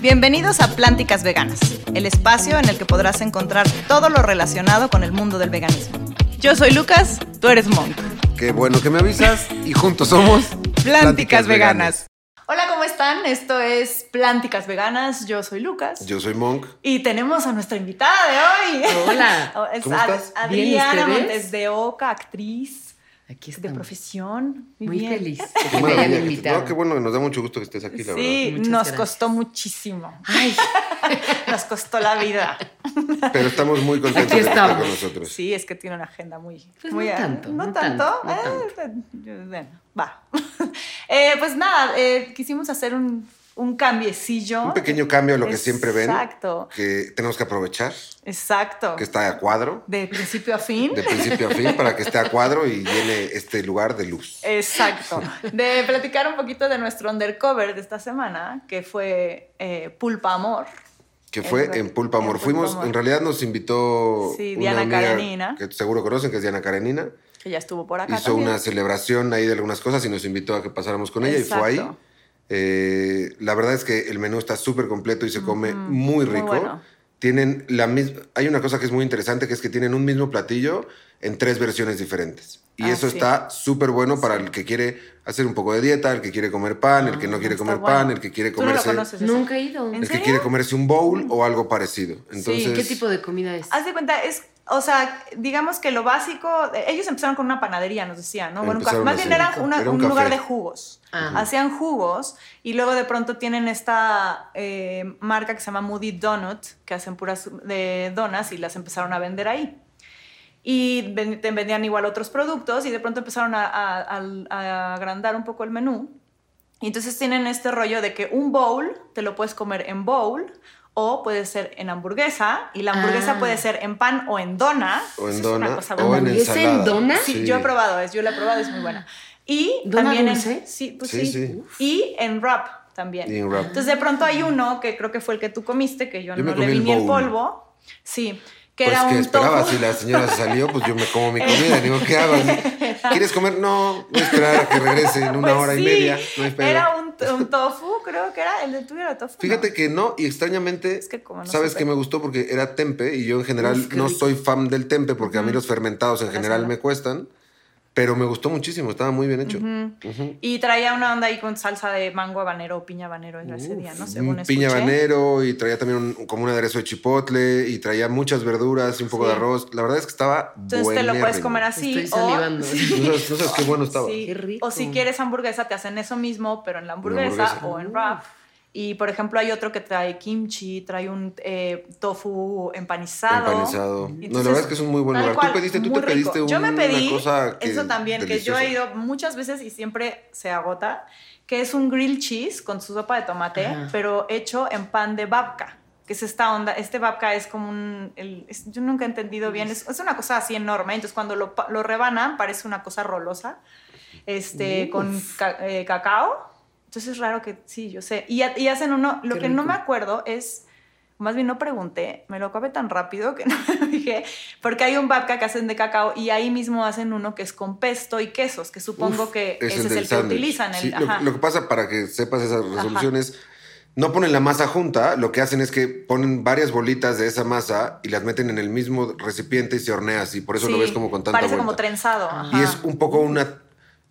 Bienvenidos a Plánticas Veganas, el espacio en el que podrás encontrar todo lo relacionado con el mundo del veganismo. Yo soy Lucas, tú eres Monk. Qué bueno que me avisas y juntos somos Plánticas, Veganas. Hola, ¿cómo están? Esto es Plánticas Veganas. Yo soy Lucas. Yo soy Monk. Y tenemos a nuestra invitada de hoy. Hola. Es ¿Cómo estás? Adriana. Montes de Oca, actriz Aquí de estamos. profesión. Muy bien. feliz de Qué maravilla. No, qué bueno, nos da mucho gusto que estés aquí, la Sí, Muchas nos gracias. costó muchísimo. Ay, Nos costó la vida. verdad. Pero estamos muy contentos Aquí de con nosotros. Sí, es que tiene una agenda muy... Pues muy no tanto, ¿No, no tanto? tanto, no Eh, bueno, va. Eh, pues nada, eh, quisimos hacer un, un cambiecillo. Un pequeño cambio a lo que siempre ven, Exacto, que tenemos que aprovechar, exacto. que está a cuadro, De principio a fin. de principio a fin, para que esté a cuadro y llene este lugar de luz. Exacto. De platicar un poquito de nuestro undercover de esta semana, que fue eh, Pulpa Amor. Que fue En- en Pulpa Amor. en Pulpa Fuimos, Amor. en realidad nos invitó Sí, una Diana amiga Karenina. que seguro conocen, que es Diana Karenina. que ya estuvo por acá. Hizo también. una celebración ahí de algunas cosas y nos invitó a que pasáramos con ella y fue ahí. Eh, la verdad es que el menú está súper completo y se come muy muy rico. bueno. Tienen la misma. Hay una cosa que es muy interesante que es que tienen un mismo platillo en tres versiones diferentes. Y Ah, eso sí. está súper bueno para el que quiere hacer un poco de dieta, el que quiere comer pan, el que no quiere Está comer bueno. pan, el que quiere Tú no lo comerse. conoces, nunca he ido. ¿En el que serio? quiere comerse un bowl o algo parecido. Entonces, ¿Qué tipo de comida es? Haz de cuenta, es, o sea, digamos que lo básico, ellos empezaron con una panadería, nos decían, ¿no? Bueno, más bien era, una- Era un, un lugar de jugos. Ah. Hacían jugos y luego de pronto tienen esta eh, marca que se llama Moody Donut, que hacen puras de donas y las empezaron a vender ahí. Y vendían igual otros productos y de pronto empezaron a, a- a- a agrandar un poco el menú. Y entonces tienen este rollo de que un bowl te lo puedes comer en bowl o puede ser en hamburguesa y la hamburguesa Ah. puede ser en pan o en dona. o en Eso es una dona cosa o en buena. ¿Hamburguesa en ensalada. dona? Sí, yo he probado, es, yo la he probado, es muy buena. Y ¿Dona también dulce? en sí, pues Sí, sí, sí. Y en wrap también. Y en wrap. Entonces de pronto hay uno que creo que fue el que tú comiste que yo, Yo no le vi el ni el polvo. Sí, que Pues era que un esperaba, tofu. si la señora se salió, pues yo me como mi comida. Digo, ¿qué hago? ¿Quieres comer? No, voy a esperar a que regrese en una Pues hora sí, y media. No. Era un, un tofu, creo que era el de tuyo era tofu. ¿no? Fíjate que no, y extrañamente, Es que como no sabes que me gustó porque era tempe y yo en general Uf, qué no soy fan del tempe porque a mí los fermentados en general me cuestan, pero me gustó muchísimo, estaba muy bien hecho. Y traía una onda ahí con salsa de mango habanero o piña habanero en ese día, ¿no? Según Un piña habanero y traía también un- como un aderezo de chipotle y traía muchas verduras y un poco Sí. de arroz. La verdad es que estaba Entonces te lo puedes comer así. Estoy o- salivando. No sabes, no sabes qué bueno estaba. Sí, Qué rico. O si quieres hamburguesa, te hacen eso mismo, pero en la hamburguesa, hamburguesa. o en wrap. Y por ejemplo, hay otro que trae kimchi, trae un eh, tofu empanizado. Empanizado. Y no, la entonces, verdad es que es un muy buen lugar. cual, tú pediste, tú te pediste rico. Yo me una pedí cosa que eso también, que yo he deliciosa. ido muchas veces y siempre se agota, que es un grilled cheese con su sopa de tomate, Ajá. pero hecho en pan de babka. Que es esta onda, este babka es como un, el- es- yo nunca he entendido bien, es, es una cosa así enorme, entonces cuando lo, lo rebanan parece una cosa rolosa, este, con ca- eh, cacao, entonces es raro que, sí, yo sé, y, ha- y hacen uno, lo Qué que no me acuerdo es, más bien no pregunté, me lo acabé tan rápido que no me fijé, porque hay un babka que hacen de cacao y ahí mismo hacen uno que es con pesto y quesos, que supongo Uf, que es ese es el que utilizan. el- Sí, lo, lo que pasa, para que sepas esas resoluciones, no ponen la masa junta, lo que hacen es que ponen varias bolitas de esa masa y las meten en el mismo recipiente y se hornea así. Por eso lo ves como con tanta Parece vuelta. como trenzado. Y es un poco una...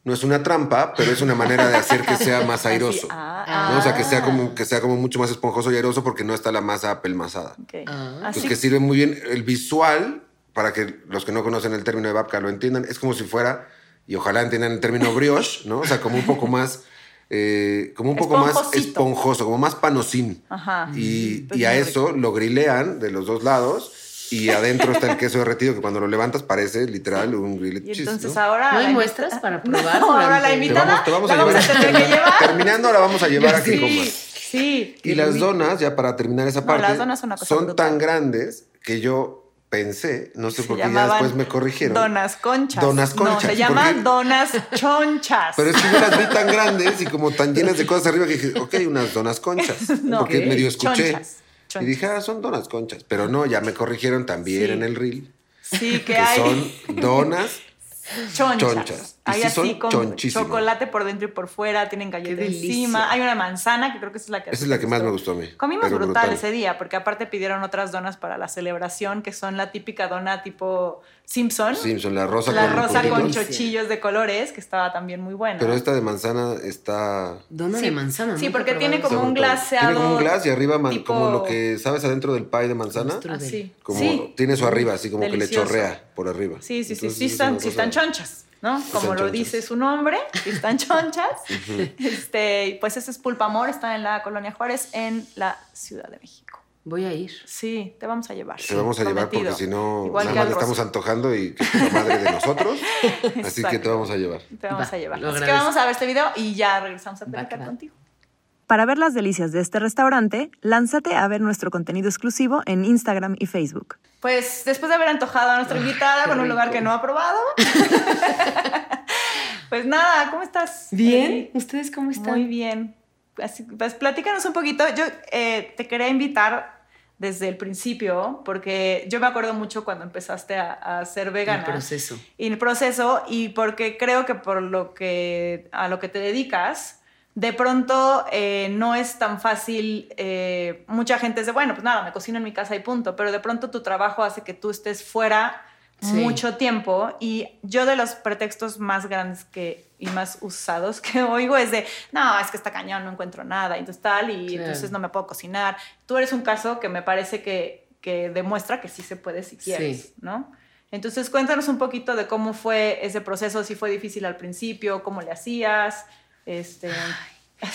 No es una trampa, pero es una manera de hacer que sea más airoso. ah, ¿no? O sea, que sea, ah. como, que sea como mucho más esponjoso y airoso porque no está la masa apelmazada. Ok. Ah. Así Pues que sirve muy bien el visual, para que los que no conocen el término de babka lo entiendan, es como si fuera, y ojalá entiendan el término brioche, ¿no? O sea, como un poco más, eh, como un poco más esponjoso, como más panosín. Ajá. Y, Pues y a eso lo grilean de los dos lados y adentro está el queso derretido que cuando lo levantas parece literal un grilled cheese. entonces ¿no? ahora. ¿No hay muestras para probar No, ahora la Te Te invitada. vamos, te vamos a la llevar. vamos a tener que llevar. Terminando la vamos a llevar a que Sí, comas. sí. Y las donas, ya para terminar esa No, parte, las donas son una cosa brutal. tan grandes que yo pensé, no sé Se por qué ya después me corrigieron. Donas conchas. Donas No, conchas, se llaman porque- donas chonchas. Pero es que yo las vi tan grandes y como tan llenas de cosas arriba que dije, ok, unas donas conchas. No, porque medio escuché. Chonchas, Y dije, ah, son donas conchas. Pero no, ya me corrigieron también Sí. en el reel. Sí, que, Que hay son donas chonchas. chonchas. Hay sí así con chocolate por dentro y por fuera, tienen galleta delicia. encima. Hay una manzana, que creo que esa es la que Esa es la que más me gustó a mí. Comimos pero brutal, ese día, porque aparte pidieron otras donas para la celebración, que son la típica dona tipo Simpson. Simpson, la rosa la con rosa con chochillos de colores, que estaba también muy buena. Pero esta de manzana está... Dona Sí. de manzana. Sí, porque tiene como un glaseado. Tiene como un glass y arriba man- tipo- como lo que sabes adentro del pie de manzana. Así. Como sí. tiene eso arriba, así como que le chorrea por arriba. Sí, sí, sí, Entonces sí, es están, sí están chonchas, ¿no? Como lo dice su nombre, están chonchas. este, pues ese es Pulpa Amor, está en la Colonia Juárez, en la Ciudad de México. Voy a ir. Sí, te vamos a llevar. Te vamos a llevar porque si no, Igual nada más le estamos antojando y que es la madre de nosotros. Así que te vamos a llevar. Te vamos Va, a llevar. Así que vamos a ver este video y ya regresamos a platicar contigo. Para ver las delicias de este restaurante, lánzate a ver nuestro contenido exclusivo en Instagram y Facebook. Pues después de haber antojado a nuestra invitada con un lugar que no ha probado. pues nada, ¿cómo estás? Bien. ¿Ustedes cómo están? Muy bien. Así, pues platícanos un poquito. Yo eh, te quería invitar desde el principio, porque yo me acuerdo mucho cuando empezaste a, a ser vegana. El proceso. Y el proceso, y porque creo que por lo que a lo que te dedicas, de pronto eh, no es tan fácil. eh, mucha gente dice, bueno, pues nada, me cocino en mi casa y punto. Pero de pronto tu trabajo hace que tú estés fuera Sí. mucho tiempo. Y yo de los pretextos más grandes que, y más usados que oigo es de, no, es que está cañón, no encuentro nada, y entonces tal, y Claro. entonces no me puedo cocinar. Tú eres un caso que me parece que, que demuestra que sí se puede si quieres, Sí. ¿no? Entonces cuéntanos un poquito de cómo fue ese proceso, si fue difícil al principio, cómo le hacías, este...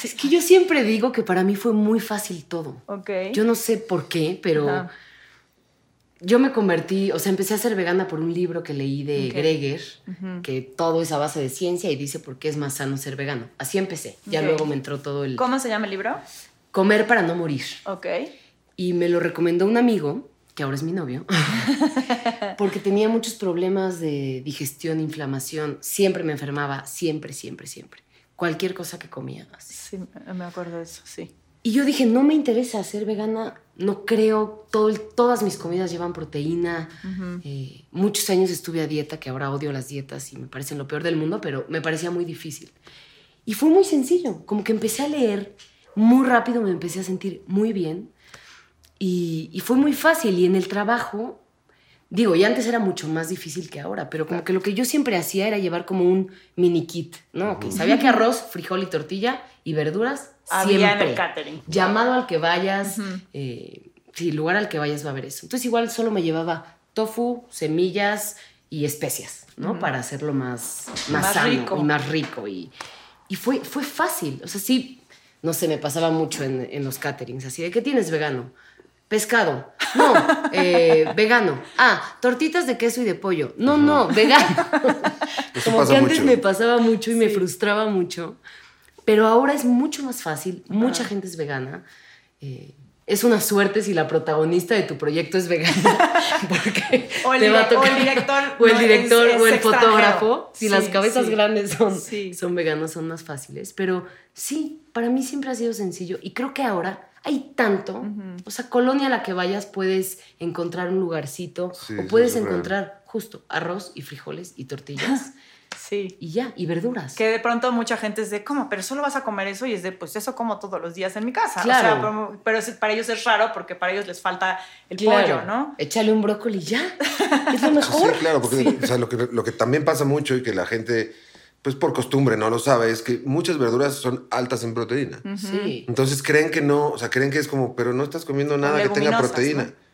Es que yo siempre digo que para mí fue muy fácil todo. Ok. Yo no sé por qué, pero Ajá. yo me convertí, o sea, empecé a ser vegana por un libro que leí de. Greger, que todo es a base de ciencia y dice por qué es más sano ser vegano. Así empecé. Ya luego me entró todo el ¿Cómo se llama el libro? comer para no morir. Ok. Y me lo recomendó un amigo, que ahora es mi novio, porque tenía muchos problemas de digestión, inflamación. Siempre me enfermaba, siempre, siempre, siempre. Cualquier cosa que comía. así. Sí, me acuerdo de eso, sí. Y yo dije, no me interesa ser vegana, no creo, todo todas mis comidas llevan proteína. Eh, muchos años estuve a dieta, que ahora odio las dietas y me parecen lo peor del mundo, pero me parecía muy difícil. Y fue muy sencillo, como que empecé a leer muy rápido, me empecé a sentir muy bien y, y fue muy fácil. Y en el trabajo, digo, y antes era mucho más difícil que ahora, pero como que lo que yo siempre hacía era llevar como un mini kit, ¿no? Sabía que arroz, frijol y tortilla y verduras Había siempre. en el catering. Llamado al que vayas, eh, sí, lugar al que vayas va a haber eso. Entonces igual solo me llevaba tofu, semillas y especias, ¿no? Para hacerlo más, más, Más sano rico. y más rico. Y, y fue, fue fácil. O sea, sí, no sé, me pasaba mucho en, en los caterings, así de, ¿qué tienes vegano? Pescado. No, eh, vegano. Ah, tortitas de queso y de pollo. No, no, vegano. Eso Como pasa que antes mucho. me pasaba mucho y me frustraba mucho. Pero ahora es mucho más fácil. Mucha gente es vegana. Eh, es una suerte si la protagonista de tu proyecto es vegana. Porque O el te va a dire- o el tocar- director, o el no, director, es- o el extranjero. fotógrafo. Si Sí, las cabezas sí. grandes son, Sí. son veganos, son más fáciles. Pero sí, para mí siempre ha sido sencillo. Y creo que ahora hay tanto. O sea, colonia a la que vayas puedes encontrar un lugarcito. Sí, o puedes real. encontrar justo arroz y frijoles y tortillas. Sí. y ya, y verduras. Que de pronto mucha gente es de, ¿cómo? Pero solo vas a comer eso y es de, pues eso como todos los días en mi casa. O Claro. sea, pero, pero es- para ellos es raro porque para ellos les falta el Claro. pollo, ¿no? Échale un brócoli ya. Es lo Sí, mejor. claro, porque o sea, lo, que, lo que también pasa mucho y que la gente, pues por costumbre no lo sabe, es que muchas verduras son altas en proteína. Sí. Entonces creen que no, o sea, creen que es como, pero no estás comiendo nada que tenga proteína. ¿no?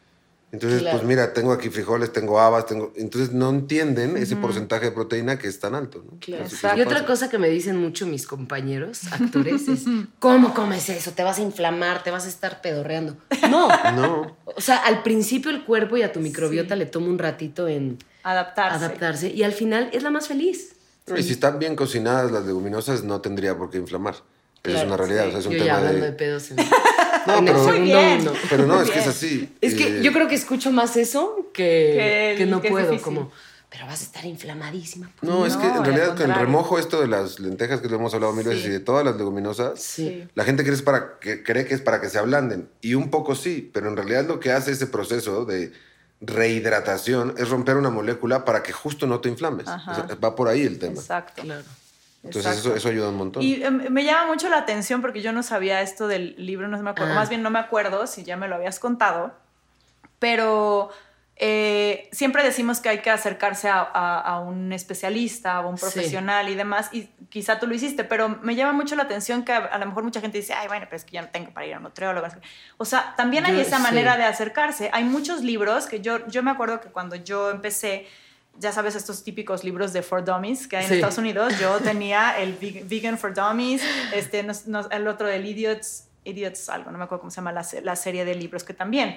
Entonces, Claro. pues mira, tengo aquí frijoles, tengo habas, tengo... Entonces no entienden ese porcentaje de proteína que es tan alto, ¿no? Claro. Exacto. Y otra cosa que me dicen mucho mis compañeros actores es, ¿cómo comes eso? Te vas a inflamar, te vas a estar pedorreando. No. No, O sea, al principio el cuerpo y a tu microbiota le toma un ratito en Adaptarse. adaptarse y al final es la más feliz. Y si están bien cocinadas las leguminosas, no tendría por qué inflamar. es Claro, una realidad, sí. o sea, es un Yo ya tema hablando de... de pedos en, No, en pero- bien. uno. Pero no, Muy es que es así. Es que Eh, yo creo que escucho más eso que, Que el- que no que es puedo, como, pero vas a estar inflamadísima. No, es No, que en al realidad con el remojo esto de las lentejas que lo hemos hablado mil veces y de todas las leguminosas, Sí. la gente cree, es para que, cree que es para que se ablanden. Y un poco sí, pero en realidad lo que hace ese proceso de, rehidratación es romper una molécula para que justo no te inflames. Ajá. O sea, va por ahí el tema. Exacto. Claro. Entonces eso, ayuda un montón. Y eh, me llama mucho la atención porque yo no sabía esto del libro, no me acuerdo, Ah. más bien no me acuerdo si ya me lo habías contado, pero eh, siempre decimos que hay que acercarse a, a- a un especialista o un Sí. profesional y demás, y quizá tú lo hiciste, pero me llama mucho la atención que a, a lo mejor mucha gente dice, ay, bueno, pero es que ya no tengo para ir a un nutriólogo. O sea, también hay Yo- esa sí. manera de acercarse. Hay muchos libros que yo, yo me acuerdo que cuando yo empecé, ya sabes, estos típicos libros de For Dummies que hay en Sí. Estados Unidos, yo tenía el Veg- Vegan for Dummies, este, nos- el otro del Idiots, Idiots algo, no me acuerdo cómo se llama la serie de libros que también.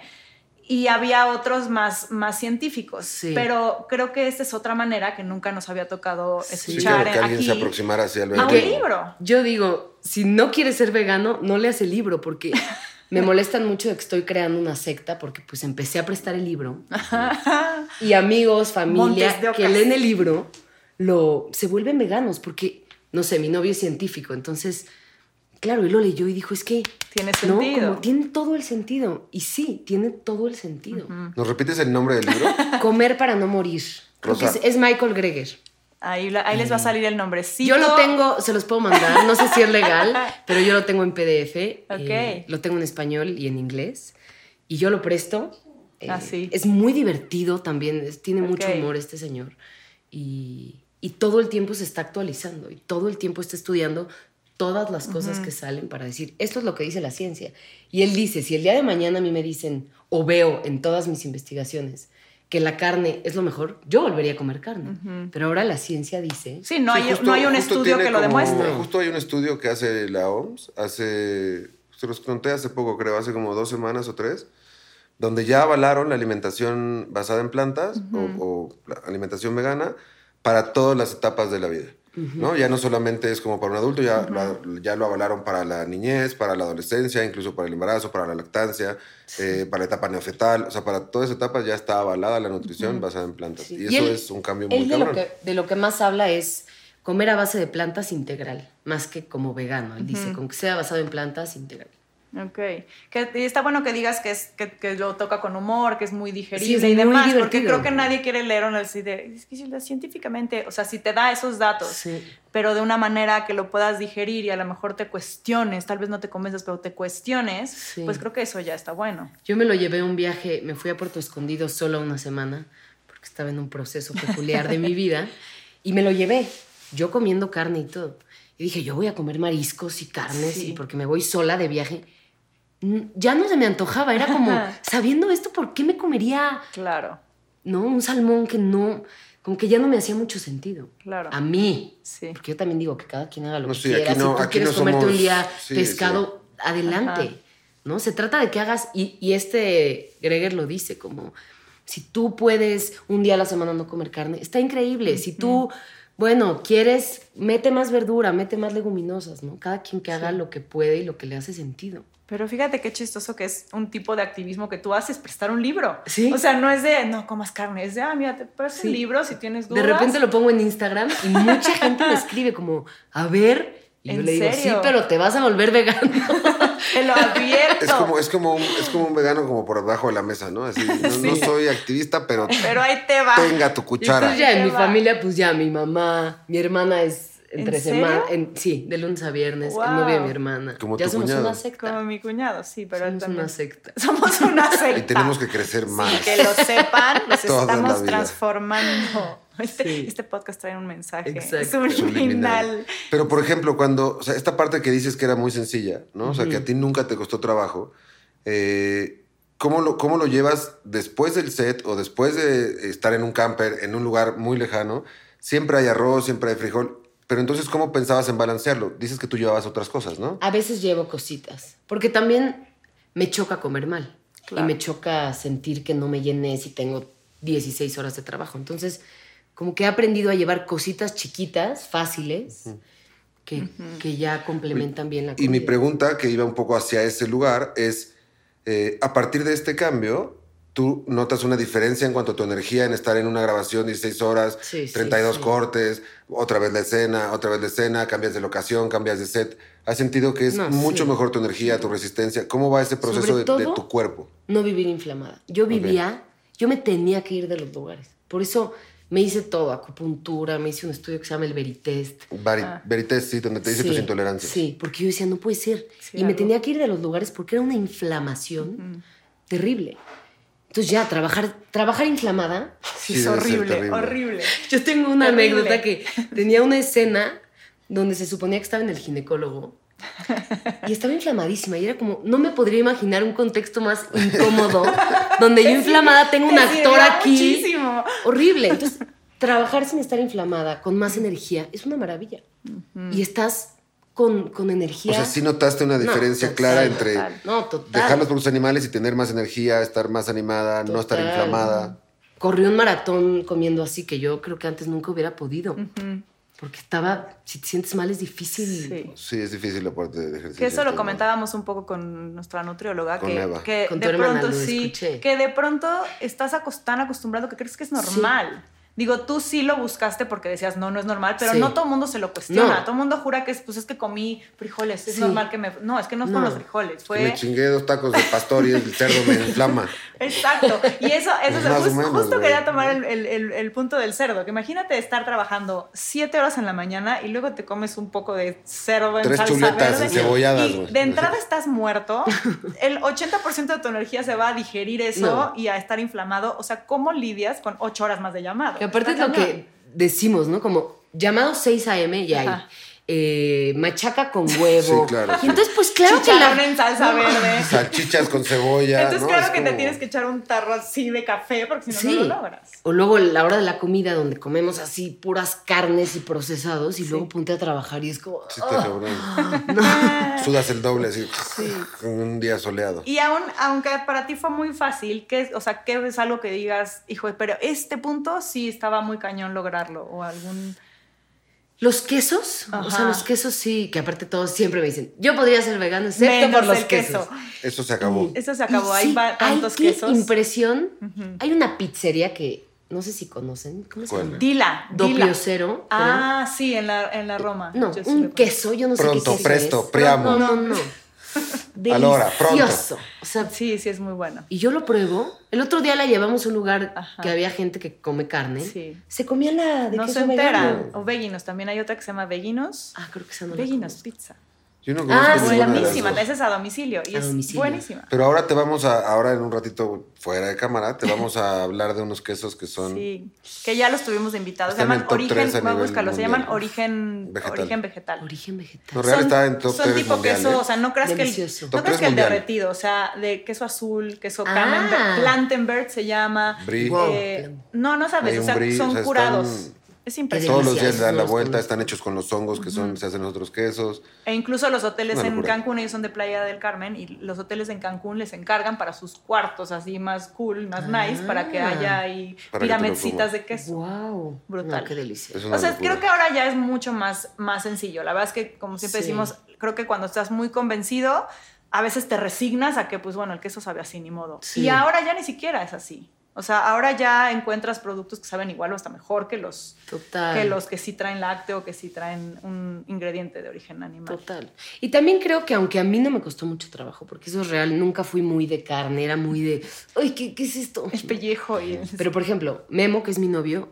Y había otros más, más científicos, Sí. pero creo que esta es otra manera que nunca nos había tocado Sí, sí, escuchar claro, que alguien aquí se aproximara hacia el a un libro. Yo digo, si no quieres ser vegano, no leas el libro, porque me molestan mucho de que estoy creando una secta, porque pues empecé a prestar el libro. Y amigos, familia, que leen el libro, lo, se vuelven veganos, porque, no sé, mi novio es científico, entonces, claro, él lo leyó y dijo, es que... Tiene No, sentido. como tiene todo el sentido. Y sí, tiene todo el sentido. ¿Nos repites el nombre del libro? Comer para no morir. Rosa. es, es Michael Greger. Ahí, la- ahí les va a salir el nombrecito. Yo lo tengo, se los puedo mandar, no sé si es legal, pero yo lo tengo en PDF, Ok. eh, lo tengo en español y en inglés, y yo lo presto. eh, Ah, sí. Es muy divertido también, es- tiene mucho humor este señor, y, y todo el tiempo se está actualizando, y todo el tiempo está estudiando todas las cosas que salen para decir, esto es lo que dice la ciencia. Y él dice, si el día de mañana a mí me dicen, o veo en todas mis investigaciones, que la carne es lo mejor, yo volvería a comer carne. Pero ahora la ciencia dice Sí, no, Sí, hay, justo- no hay un estudio que lo como- demuestre. Justo hay un estudio que hace la OMS, hace, se los conté hace poco, creo, hace como dos semanas o tres, donde ya avalaron la alimentación basada en plantas o, o la alimentación vegana para todas las etapas de la vida. ¿No? Ya no solamente es como para un adulto, ya, lo, ya lo avalaron para la niñez, para la adolescencia, incluso para el embarazo, para la lactancia, eh, para la etapa neofetal, o sea, para todas esas etapas ya está avalada la nutrición basada en plantas. Sí. Y, Y eso es un cambio muy de lo, que, de lo que más habla es comer a base de plantas integral, más que como vegano. Él dice, con que sea basado en plantas integral. Ok. Que, y está bueno que digas que, es, que, que lo toca con humor, que es muy digerible Sí, es y demás, porque divertido. creo que nadie quiere leer un así de, es que científicamente, o sea, si te da esos datos, Sí. pero de una manera que lo puedas digerir y a lo mejor te cuestiones, tal vez no te convenzas, pero te cuestiones, Sí. pues creo que eso ya está bueno. Yo me lo llevé a un viaje, me fui a Puerto Escondido solo una semana, porque estaba en un proceso peculiar de mi vida, y me lo llevé, yo comiendo carne y todo. Y dije, yo voy a comer mariscos y carnes, y porque me voy sola de viaje. Ya no se me antojaba, era como, sabiendo esto, ¿por qué me comería, Claro, no, un salmón que no, como que ya no me hacía mucho sentido? Claro. A mí. sí. Porque yo también digo que cada quien haga lo No, que sí, quiera. aquí no- si tú aquí quieres no comerte un día sí, pescado, adelante. Ajá. ¿No? Se trata de que hagas, y, y este Greger lo dice, como si tú puedes un día a la semana no comer carne, está increíble. Si tú, bueno, quieres, mete más verdura, mete más leguminosas, ¿no? Cada quien que haga lo que puede y lo que le hace sentido. Pero fíjate qué chistoso que es un tipo de activismo que tú haces, prestar un libro. Sí. O sea, no es de, no comas carne, es de, ah, mira, te presto Sí. un libro si tienes De dudas. repente lo pongo en Instagram y mucha gente me escribe como, a ver, y yo ¿En le digo, sí, pero te vas a volver vegano. Te lo advierto. Es como, es, como un, es como un vegano como por debajo de la mesa, ¿no? Así, no, no soy activista, pero Pero ahí te va. tenga tu Y cuchara. entonces ya en mi va. familia, pues ya mi mamá, mi hermana es entre ¿En serio? semana, en- sí, de lunes a viernes, Wow. el novio de mi hermana. Como ya tu somos cuñado. una secta. Como mi cuñado, sí, pero él somos también. una secta. Somos una secta. Y tenemos que crecer más. Sí, que lo sepan, la estamos transformando. Este, Sí. este podcast trae un mensaje Exacto. subliminal. Pero, por ejemplo, cuando, o sea, esta parte que dices que era muy sencilla, ¿no? O sea, que a ti nunca te costó trabajo, eh, ¿cómo, lo, ¿cómo lo llevas después del set o después de estar en un camper, en un lugar muy lejano? Siempre hay arroz, siempre hay frijol, pero entonces, ¿cómo pensabas en balancearlo? Dices que tú llevabas otras cosas, ¿no? A veces llevo cositas, porque también me choca comer mal. Claro. Y me choca sentir que no me llené si tengo 16 horas de trabajo. Entonces, como que he aprendido a llevar cositas chiquitas, fáciles, que, que ya complementan bien la comida. Y mi pregunta, que iba un poco hacia ese lugar, es, eh, a partir de este cambio, ¿tú notas una diferencia en cuanto a tu energía en estar en una grabación 16 horas, Sí, sí, 32 sí. cortes, otra vez la escena, otra vez la escena, cambias de locación, cambias de set? ¿Has sentido que es No, mucho sí. mejor tu energía, tu resistencia? ¿Cómo va ese proceso Sobre de, tu cuerpo? no vivir inflamada. Yo vivía, yo yo me tenía que ir de los lugares. Por eso me hice todo, acupuntura, me hice un estudio que se llama el Veritest. Vari- Veritas, sí, donde te dice Sí, tus intolerancias. Sí, porque yo decía, no puede ser. Sí, y me tenía que ir de los lugares porque era una inflamación terrible. Entonces ya, trabajar, trabajar inflamada. Sí, es horrible, horrible. Yo tengo una anécdota que tenía una escena donde se suponía que estaba en el ginecólogo y estaba inflamadísima y era como, no me podría imaginar un contexto más incómodo donde yo inflamada tengo un actor aquí. muchísimo. Horrible. Entonces, trabajar sin estar inflamada, con más energía, es una maravilla. Y estás con, con energía. O sea, sí notaste una No, diferencia total, clara entre total. No, total. dejar los animales y tener más energía, estar más animada, no estar inflamada. Corrí un maratón comiendo así que yo creo que antes nunca hubiera podido. Porque estaba, si te sientes mal es difícil. Sí. Sí, es difícil la parte de ejercicio. Que eso lo comentábamos un poco con nuestra nutrióloga, Con que, Eva. que Con tu de hermana, pronto sí, escuché. que de pronto estás tan acostumbrado que crees que es normal. Digo, tú sí lo buscaste porque decías, no, no es normal, pero Sí. no todo el mundo se lo cuestiona. No. Todo el mundo jura que es, pues es que comí frijoles, es Sí. normal que me... No, es que no fueron No. los frijoles, fue... Me chingué dos tacos de pastor y el cerdo me inflama. Exacto. Y eso, eso Pues es- más o jus- menos, justo güey. quería tomar el, el- el- el punto del cerdo. Que imagínate estar trabajando siete horas en la mañana y luego te comes un poco de cerdo en Tres salsa chuletas verde. encebolladas, Y güey. de entrada estás muerto. El 80% de tu energía se va a digerir eso No. y a estar inflamado. O sea, ¿cómo lidias con ocho horas más de llamado? Que aparte es lo que decimos, ¿no? Como llamado 6 a.m. y hay Ajá. Eh, machaca con huevo. Sí, claro, Y entonces, pues claro que la... en salsa verde. Salchichas con cebolla. Entonces, ¿no? claro Es que te tienes que echar un tarro así de café porque si no, Sí. no lo logras. O luego la hora de la comida donde comemos así puras carnes y procesados y luego ponte a trabajar y es como... Sí, está cabrón. Sudas el doble así. Un día soleado. Y aún, aunque para ti fue muy fácil, ¿qué, es- o sea, ¿qué es algo que digas, hijo, pero este punto sí estaba muy cañón lograrlo? O algún... Los quesos, o sea, los quesos sí, que aparte todos siempre me dicen, yo podría ser vegano excepto Menos por los el quesos. queso. Eso se acabó. Eso se acabó, hay sí, va- tantos qué quesos. impresión. Hay una pizzería que no sé si conocen, ¿cómo se llama? Dila, Doppio dila. Cero. Ah, sí, en la, en la Roma. No, Yo un queso, yo no sé Pronto, qué queso presto, es. priamo. No, no, no. Pronto. Delicioso. O sea, Sí, sí, es muy bueno. y yo lo pruebo. El otro día la llevamos a un lugar Ajá. que había gente que come carne. Sí. Se comía la de No queso se vegano. O veginos, también hay otra que se llama Veginos. Ah, creo que no la Veginos. Pizza. Yo no conozco Ah, las Buenísima, esa es a domicilio y A es domicilio. buenísima. Pero ahora te vamos a, ahora en un ratito fuera de cámara, te vamos a hablar de unos quesos que son Sí, que ya los tuvimos de invitados. Se llaman origen, a voy a nivel buscarlo, se llaman origen Vegetal. origen vegetal. Origen vegetal. No, real está en top son 3 tipo mundial, queso, ¿eh? o sea, no creas que el, no creas que el derretido, o sea, de queso azul, queso Ah. camembert, plantenbert se llama. Brie. Wow. Eh, no, no sabes, o sea, brie, son o sea, curados. están- Es impresionante. Todos los días dan la vuelta, están hechos con los hongos que son, se hacen en otros quesos. E incluso los hoteles en. Cancún, ellos son de Playa del Carmen, y los hoteles en Cancún les encargan para sus cuartos así más cool, más nice, para que Ah. haya ahí piramidcitas de queso. Wow. Brutal. No, qué delicia. O sea, locura. creo que ahora ya es mucho más, más sencillo. La verdad es que, como siempre Sí. decimos, creo que cuando estás muy convencido, a veces te resignas a que, pues bueno, el queso sabe así, ni modo. Sí. Y ahora ya ni siquiera es así. O sea, ahora ya encuentras productos que saben igual o hasta mejor que los Total. que, los que sí traen lácteo, que sí traen un ingrediente de origen animal. Total. Y también creo que aunque a mí no me costó mucho trabajo, porque eso es real, nunca fui muy de carne, era muy de, ay, ¿qué, qué es esto? El pellejo y el- Pero por ejemplo, Memo, que es mi novio,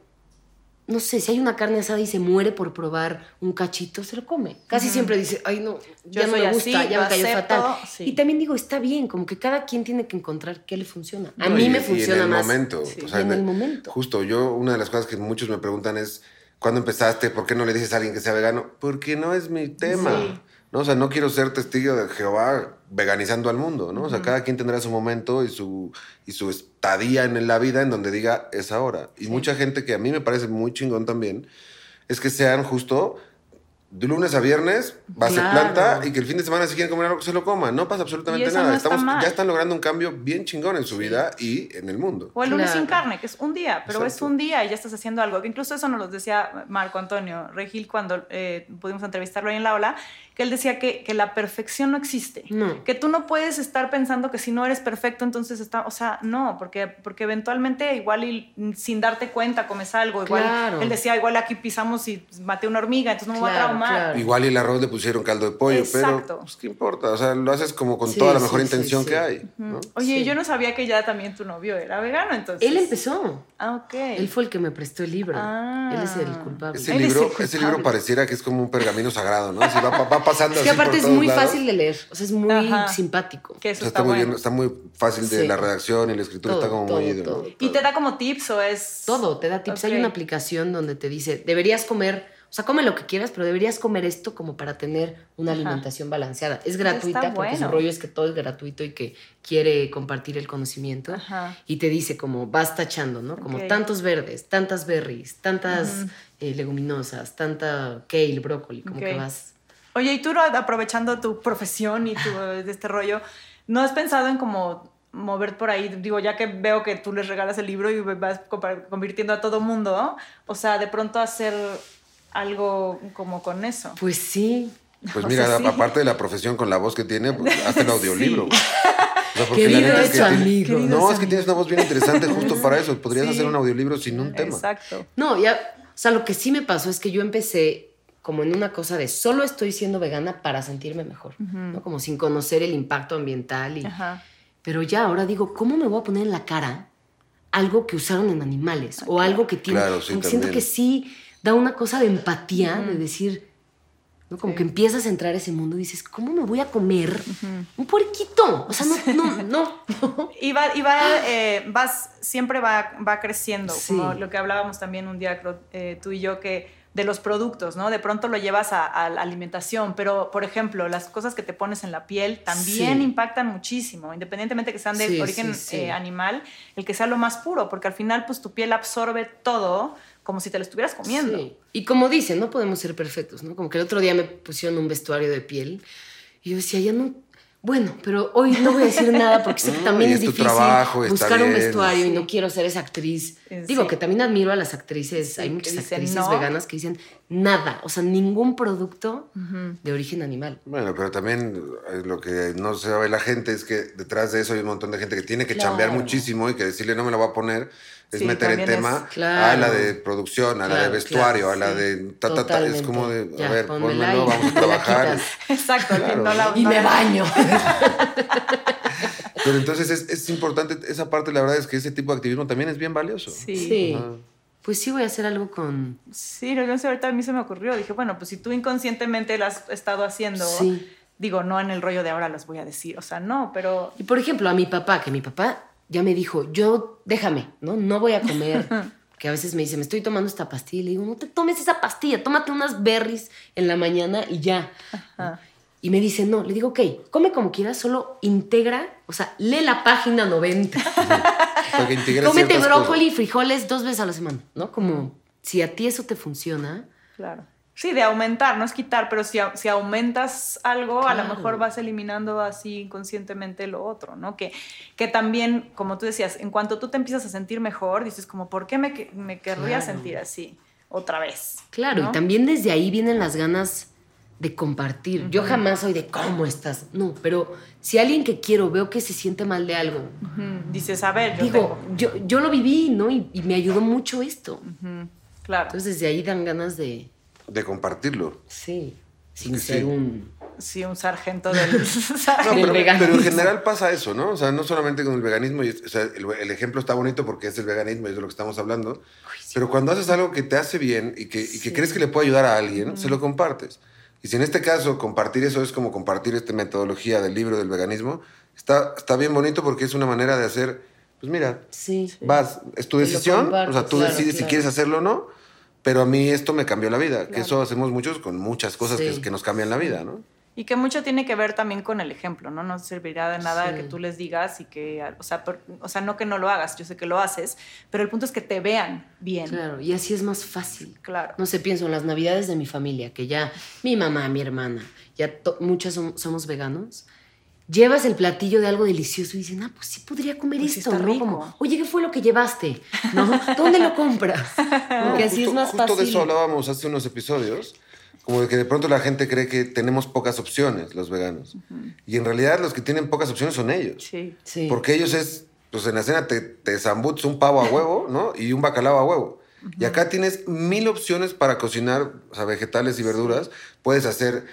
no sé, si hay una carne asada y se muere por probar un cachito, se lo come. Casi siempre dice, ay no, Yo ya no me gusta, así, ya me cayó acepto", fatal. sí. Y también digo, está bien, como que cada quien tiene que encontrar qué le funciona. A No, mí y- me y funciona en el más. momento. Sí. o sea, Y en el momento. Justo, yo, una de las cosas que muchos me preguntan es, ¿cuándo empezaste? ¿Por qué no le dices a alguien que sea vegano? Porque no es mi tema. Sí. ¿No? O sea, no quiero ser testigo de Jehová veganizando al mundo, ¿no? O sea, cada quien tendrá su momento y su, y su estadía en la vida en donde diga, es ahora. Y mucha gente que a mí me parece muy chingón también, es que sean justo de lunes a viernes, base Claro. planta, y que el fin de semana si quieren comer algo, se lo coman. No pasa absolutamente Y eso nada. no está Estamos, mal. ya están logrando un cambio bien chingón en su vida y en el mundo. O el lunes sin Claro. carne, que es un día, pero es Exacto. un día y ya estás haciendo algo. Que incluso eso nos lo decía Marco Antonio Regil cuando eh, pudimos entrevistarlo ahí en la ola, que él decía que, que la perfección no existe. No. Que tú no puedes estar pensando que si no eres perfecto, entonces está, o sea, no, porque, porque eventualmente igual y sin darte cuenta comes algo, igual Claro. él decía, igual aquí pisamos y maté una hormiga, entonces no me voy a Claro, traumar. claro. Igual y el arroz le pusieron caldo de pollo, Exacto. pero pues, ¿qué importa? O sea, lo haces como con Sí, toda la sí, mejor sí, intención sí. que hay. ¿no? Oye, Sí. yo no sabía que ya también tu novio era vegano, entonces. Él empezó. Ah, ok. Él fue el que me prestó el libro. Ah. Él es el culpable. Ese Él es libro, ese pareciera que es como un pergamino sagrado, ¿no? Así va, va- va pasando Es que así por aparte es todos muy lados. fácil de leer. O sea, es muy Ajá. simpático. Que O eso sea, está, está, muy bueno. bien, está muy fácil de Sí. la redacción y la escritura Todo, está como todo, muy todo. ¿Y te da como tips o es...? Todo, te da tips. Hay una aplicación donde te dice, deberías comer, o sea, come lo que quieras, pero deberías comer esto como para tener una Ajá. alimentación balanceada. Es gratuita Está porque su bueno. rollo es que todo es gratuito y que quiere compartir el conocimiento. Ajá. Y te dice como vas tachando, ¿no? Como tantos verdes, tantas berries, tantas eh, leguminosas, tanta kale, brócoli, como que vas... Oye, y tú aprovechando tu profesión y tu, de este rollo, ¿no has pensado en como mover por ahí? Digo, ya que veo que tú les regalas el libro y vas convirtiendo a todo mundo, ¿no? O sea, de pronto hacer algo como con eso. Pues sí. Pues O mira, sea, sí. aparte de la profesión con la voz que tiene, pues, hazte el audiolibro. güey. O sea, porque Querido la neta es que hecho tiene- amigo. No, es que tienes una voz bien interesante justo para eso. Podrías Sí. hacer un audiolibro sin un tema. Exacto. No, ya, o sea, lo que sí me pasó es que yo empecé como en una cosa de solo estoy siendo vegana para sentirme mejor, ¿no? Como sin conocer el impacto ambiental y... Ajá. Pero ya ahora digo, ¿cómo me voy a poner en la cara algo que usaron en animales? O algo que tiene... Claro, sí, siento que sí da una cosa de empatía, de decir... ¿no? Como Sí. que empiezas a entrar a ese mundo y dices, ¿cómo me voy a comer un puerquito? O sea, no, no, no, no. Y va, y va, eh, vas, siempre va, va creciendo, Sí. como lo que hablábamos también un día, creo, eh, tú y yo, que de los productos, ¿no? De pronto lo llevas a, a la alimentación, pero, por ejemplo, las cosas que te pones en la piel también Sí. impactan muchísimo, independientemente que sean de Sí, origen sí, eh, animal, el que sea lo más puro, porque al final, pues, tu piel absorbe todo como si te lo estuvieras comiendo. Sí. Y como dicen, no podemos ser perfectos, ¿no? Como que el otro día me pusieron un vestuario de piel y yo decía, ya no. Bueno, pero hoy no voy a decir nada porque sé que No, también y es, difícil trabajo, buscar un vestuario y no quiero ser esa actriz. Sí. Digo que también admiro a las actrices. Sí, Hay muchas actrices no. veganas que dicen nada, o sea, ningún producto de origen animal. Bueno, pero también eh, lo que no sabe la gente es que detrás de eso hay un montón de gente que tiene que Claro. chambear muchísimo y que decirle no me la voy a poner es Sí, meter en también tema es- Claro. a la de producción, a la de vestuario, claro, a la de ta, ta, ta. Es como de, a ver, pónmelo, vamos a trabajar. Exacto, no la- Y me baño. Pero entonces es, es importante, esa parte la verdad es que ese tipo de activismo también es bien valioso. Sí. Sí. Pues sí voy a hacer algo con... Sí, no, no sé, ahorita a mí se me ocurrió. Dije, bueno, pues si tú inconscientemente lo has estado haciendo, Sí. digo, no en el rollo de ahora los voy a decir, o sea, no, pero Y por ejemplo, a mi papá, que mi papá ya me dijo, yo déjame, ¿no? No voy a comer. que a veces me dice, me estoy tomando esta pastilla. Y le digo, no te tomes esa pastilla, tómate unas berries en la mañana y ya. Ajá. Y me dice, no, le digo, ok, come como quieras, solo integra, o sea, lee la página 90. Para que integres Cómete brócoli y frijoles dos veces a la semana, ¿no? Como si a ti eso te funciona. claro. Sí, de aumentar, no es quitar, pero si, si aumentas algo, a lo mejor vas eliminando así inconscientemente lo otro, ¿no? Que, que también, como tú decías, en cuanto tú te empiezas a sentir mejor, dices como, ¿por qué me, me querría Claro. sentir así otra vez? Claro, ¿no? y también desde ahí vienen las ganas de compartir. Yo jamás soy de cómo estás. No, pero si alguien que quiero veo que se siente mal de algo, Ujú. Dices, a ver, yo digo, yo, yo lo viví, ¿no? Y, y me ayudó mucho esto. Claro. Entonces desde ahí dan ganas de, De compartirlo. sí, sin Sí. ser un... Sí, un sargento del... No, pero, veganismo. pero en general pasa eso, ¿no? O sea, no solamente con el veganismo, y, o sea, el, el ejemplo está bonito porque es el veganismo y es de lo que estamos hablando, pero cuando haces algo que te hace bien y que, y que Sí. crees que le puede ayudar a alguien, se lo compartes. Y si en este caso compartir eso es como compartir esta metodología del libro del veganismo, está, está bien bonito porque es una manera de hacer, pues mira, Sí. vas, es tu decisión, o sea, tú claro, decides si quieres hacerlo o no, pero a mí esto me cambió la vida, que eso hacemos muchos con muchas cosas Sí. que, que nos cambian la vida, ¿no? Y que mucho tiene que ver también con el ejemplo, ¿no? No servirá de nada Sí. que tú les digas y que, o sea, por- o sea, no que no lo hagas, yo sé que lo haces, pero el punto es que te vean bien. Claro, y así es más fácil. Claro. No sé, pienso en las navidades de mi familia, que ya mi mamá, mi hermana, ya to- muchas som- somos veganos. Llevas el platillo de algo delicioso y dicen, ah, pues sí podría comer Pues esto, ¿no? Como, oye, ¿qué fue lo que llevaste? ¿No? ¿Dónde lo compras? Porque así justo, es más justo fácil. de eso hablábamos hace unos episodios, como de que de pronto la gente cree que tenemos pocas opciones, los veganos. Y en realidad los que tienen pocas opciones son ellos. Sí. Sí. Porque ellos es, pues en la cena te, te zambuts un pavo a huevo, ¿no? Y un bacalao a huevo. Y acá tienes mil opciones para cocinar, o sea, vegetales y verduras. Puedes hacer,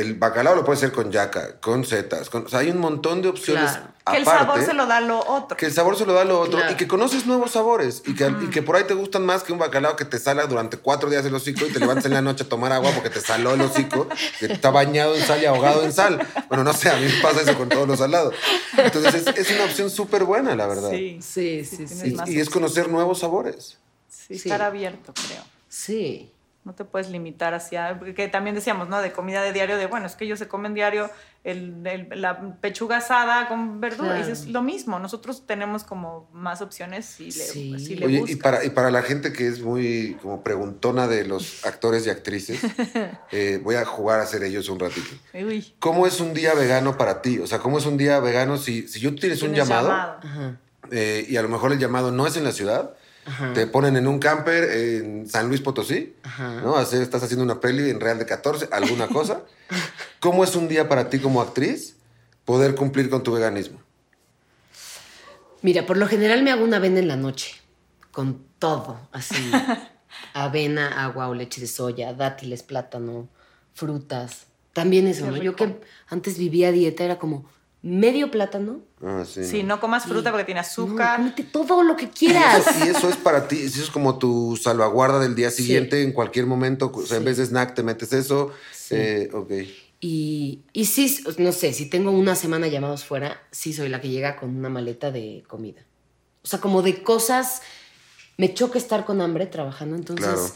el bacalao lo puedes hacer con yaca, con setas, con, o sea, hay un montón de opciones Claro. Que el aparte. sabor se lo da lo otro. Que el sabor se lo da lo otro Claro. y que conoces nuevos sabores y que, y que por ahí te gustan más que un bacalao que te sala durante cuatro días el hocico y te levantas en la noche a tomar agua porque te saló el hocico, que está bañado en sal y ahogado en sal. Bueno, no sé, a mí me pasa eso con todos los salados. Entonces es, es una opción súper buena, la verdad. Sí. Sí, sí, sí. Y, es conocer nuevos sabores. Sí, Sí. estar abierto, creo. Sí. No te puedes limitar hacia, porque también decíamos, ¿no? De comida de diario, de bueno, es que ellos se comen diario el, el- la pechuga asada con verdura. Claro. Y es lo mismo, nosotros tenemos como más opciones si le, Sí. si le Oye, y para, y para la gente que es muy como preguntona de los actores y actrices, eh, voy a jugar a ser ellos un ratito. Uy, ¿Cómo es un día vegano para ti? O sea, ¿cómo es un día vegano si, si yo tienes un tienes llamado, Ajá. eh, y a lo mejor el llamado no es en la ciudad? Ajá. Te ponen en un camper en San Luis Potosí, Ajá. ¿no? Estás haciendo una peli en Real de 14, alguna cosa. ¿Cómo es un día para ti como actriz poder cumplir con tu veganismo? Mira, por lo general me hago una avena en la noche, con todo, así. avena, agua o leche de soya, dátiles, plátano, frutas. También eso, ¿no? Yo que antes vivía dieta era como medio plátano. Ah, sí. sí, no comas fruta porque tiene No, azúcar. cómete todo lo que quieras. Y eso es para ti, eso es como tu salvaguarda del día Sí. siguiente, en cualquier momento. O sea, en vez de snack te metes eso. Sí. Eh, ok. Y, y sí, no sé, si tengo una semana llamados fuera, sí soy la que llega con una maleta de comida. O sea, como de cosas. Me choca estar con hambre trabajando, entonces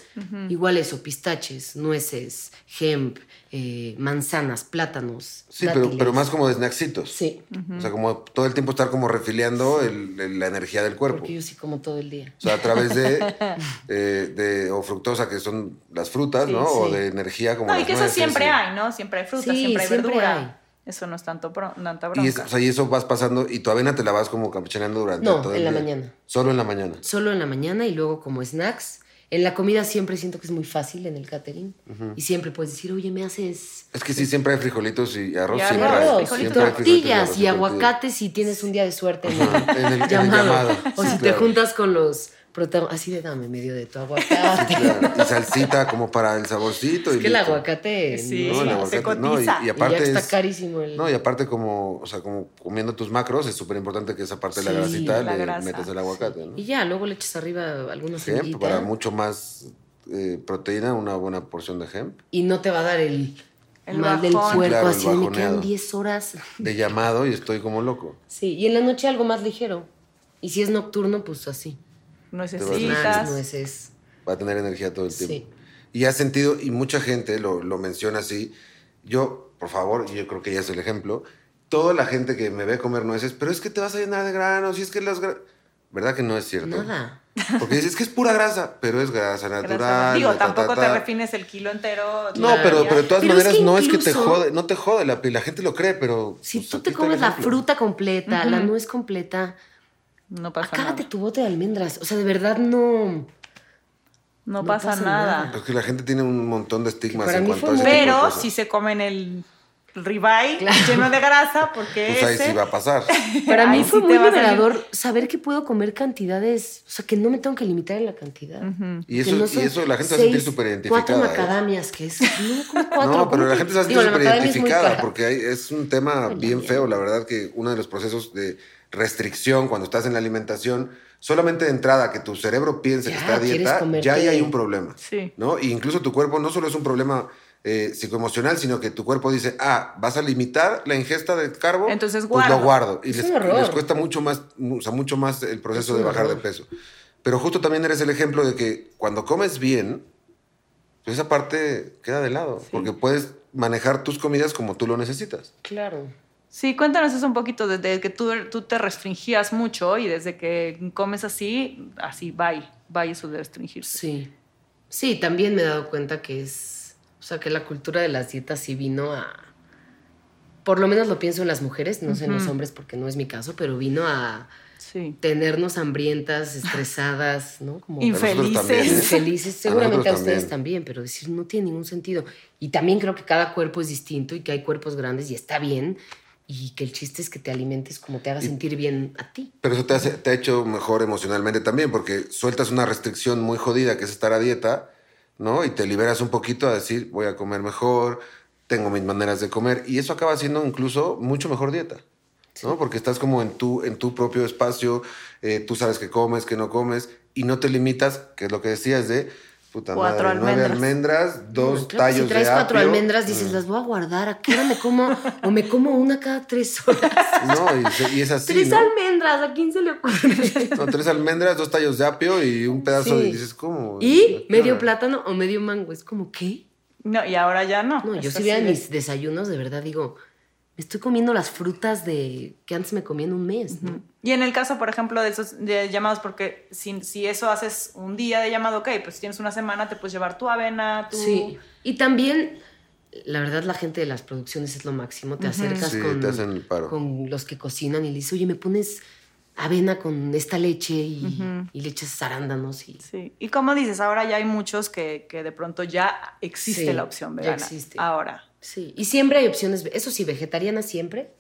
igual eso, pistaches, nueces, hemp, eh, manzanas, plátanos. Sí, pero, pero más como de snacksitos. Sí, O sea, como todo el tiempo estar como refiliando el- el- la energía del cuerpo. porque yo sí como todo el día. O sea, a través de, eh, de o fructosa, que son las frutas, Sí, ¿no? O de energía como No, y las que eso siempre hay, ¿no? Siempre hay fruta, Sí, siempre hay siempre verdura. Eso no es tanto bro- tanta Y, es- bronca. o sea, y eso vas pasando y tu avena te la vas como campechaneando durante No, todo en la día. mañana. Solo en la mañana. Solo en la mañana y luego como snacks. En la comida siempre siento que es muy fácil en el catering. Y siempre puedes decir, oye, me haces Es que sí, siempre hay frijolitos y arroz. Y siempre arroz, hay. arroz, frijolitos. y Siempre hay frijolitos tortillas arroz y aguacates si tienes un día de suerte en el, en el- en el llamado. O Sí, si te juntas con los así de dame medio de tu aguacate. Y salsita como para el saborcito. Es y que el aguacate Sí, No, el se aguacate, no, y- aparte ya está es- carísimo el... No, y aparte como, o sea, como comiendo tus macros, es súper importante que esa parte de la Sí, grasita la le grasa. metas el aguacate, ¿no? Y ya, luego le echas arriba algunas Hemp, para mucho más eh, proteína, una buena porción de hemp. y no te va a dar el, El mal del bajón. puerco, Claro, el así me quedan 10 horas. De llamado y estoy como loco. Sí, y en la noche algo más ligero. Y si es nocturno, pues así. Nuecesitas. nueces. Va a tener energía todo el tiempo. Sí. Y has sentido, y mucha gente lo, lo menciona así, yo, por favor, yo creo que ya es el ejemplo, toda la gente que me ve comer nueces, pero es que te vas a llenar de granos, y es que las... gra-". ¿Verdad que no es cierto? Nada. Porque dices que es pura grasa, pero es grasa Grasa. natural. Digo, ta, ta, tampoco ta. te refines el kilo entero. No, pero, pero de todas Pero es maneras que no es que te jode, no te jode la piel, la gente lo cree, pero... Si pues, tú te comes la fruta completa, la nuez completa, No pasa acábate nada. tu bote de almendras. O sea, de verdad no. No, no pasa, pasa nada. nada. Es que la gente tiene un montón de estigmas en cuanto a ese muy- tipo de Pero si se comen el ribeye Claro. lleno de grasa, porque Pues ahí ese... sí va a pasar. Para mí fue sí muy liberador saber que puedo comer cantidades, o sea, que no me tengo que limitar en la cantidad. Y eso, no y son eso la gente se va a sentir seis, súper identificada. Cuatro ¿eh? macadamias, que es. No, cuatro. No, pero ¿cómo la gente se va a sentir súper identificada porque hay- es un tema bien feo, la verdad que uno de los procesos de restricción cuando estás en la alimentación, solamente de entrada que tu cerebro piense que Ya, está a dieta, comerte- ya ahí hay un problema. Sí. ¿no? Y incluso tu cuerpo no solo es un problema eh, psicoemocional, sino que tu cuerpo dice, ah, vas a limitar la ingesta de carbo, Entonces pues lo guardo. guardo. Y Es les, cuesta mucho más, o sea, mucho más el proceso Es de bajar de peso. Pero justo también eres el ejemplo de que cuando comes bien, pues esa parte queda de lado, porque puedes manejar tus comidas como tú lo necesitas. Claro. Sí, cuéntanos eso un poquito, desde que tú, tú te restringías mucho y desde que comes así, así, bye, bye eso de restringirse. Sí. Sí, también me he dado cuenta que es. O sea, que la cultura de las dietas sí vino a. por lo menos lo pienso en las mujeres, no sé en los hombres porque no es mi caso, pero vino a Sí. tenernos hambrientas, estresadas, ¿no? Como Infelices. infelices, seguramente a ustedes también. también, pero decir no tiene ningún sentido. Y también creo que cada cuerpo es distinto y que hay cuerpos grandes y está bien y que el chiste es que te alimentes como te haga sentir bien a ti. Pero eso te, hace, te ha hecho mejor emocionalmente también, porque sueltas una restricción muy jodida que es estar a dieta, ¿no? Y te liberas un poquito a decir, voy a comer mejor, tengo mis maneras de comer, y eso acaba siendo incluso mucho mejor dieta, ¿no? Porque estás como en tu, en tu propio espacio, eh, tú sabes qué comes, qué no comes, y no te limitas, que es lo que decías de, puta Cuatro madre, nueve almendras. almendras, dos Claro tallos si traes de cuatro apio. almendras, dices, Mm. las voy a guardar, ¿a qué hora me como? o me como una cada tres horas. No, y, es así, tres ¿no? almendras, ¿a quién se le ocurre? No, tres almendras, dos tallos de apio y un pedazo Sí. de... Dices, ¿cómo? y ¿Qué medio plátano o medio mango. Es como, ¿qué? No, y ahora ya no. No, yo si de- mis desayunos, de verdad digo, me estoy comiendo las frutas de que antes me comía en un mes, ¿no? Y en el caso, por ejemplo, de esos de llamados, porque si, si eso haces un día de llamado, ok, pues si tienes una semana, te puedes llevar tu avena, tu... Sí. Y también, la verdad, la gente de las producciones es lo máximo. Te acercas Sí, con, te hacen el paro. con los que cocinan y le dices, oye, me pones avena con esta leche y, y le echas arándanos y... Sí. Y como dices, ahora ya hay muchos que, que de pronto ya existe Sí, la opción ya vegana. existe. Ahora. Sí, y siempre hay opciones, eso sí, vegetariana siempre,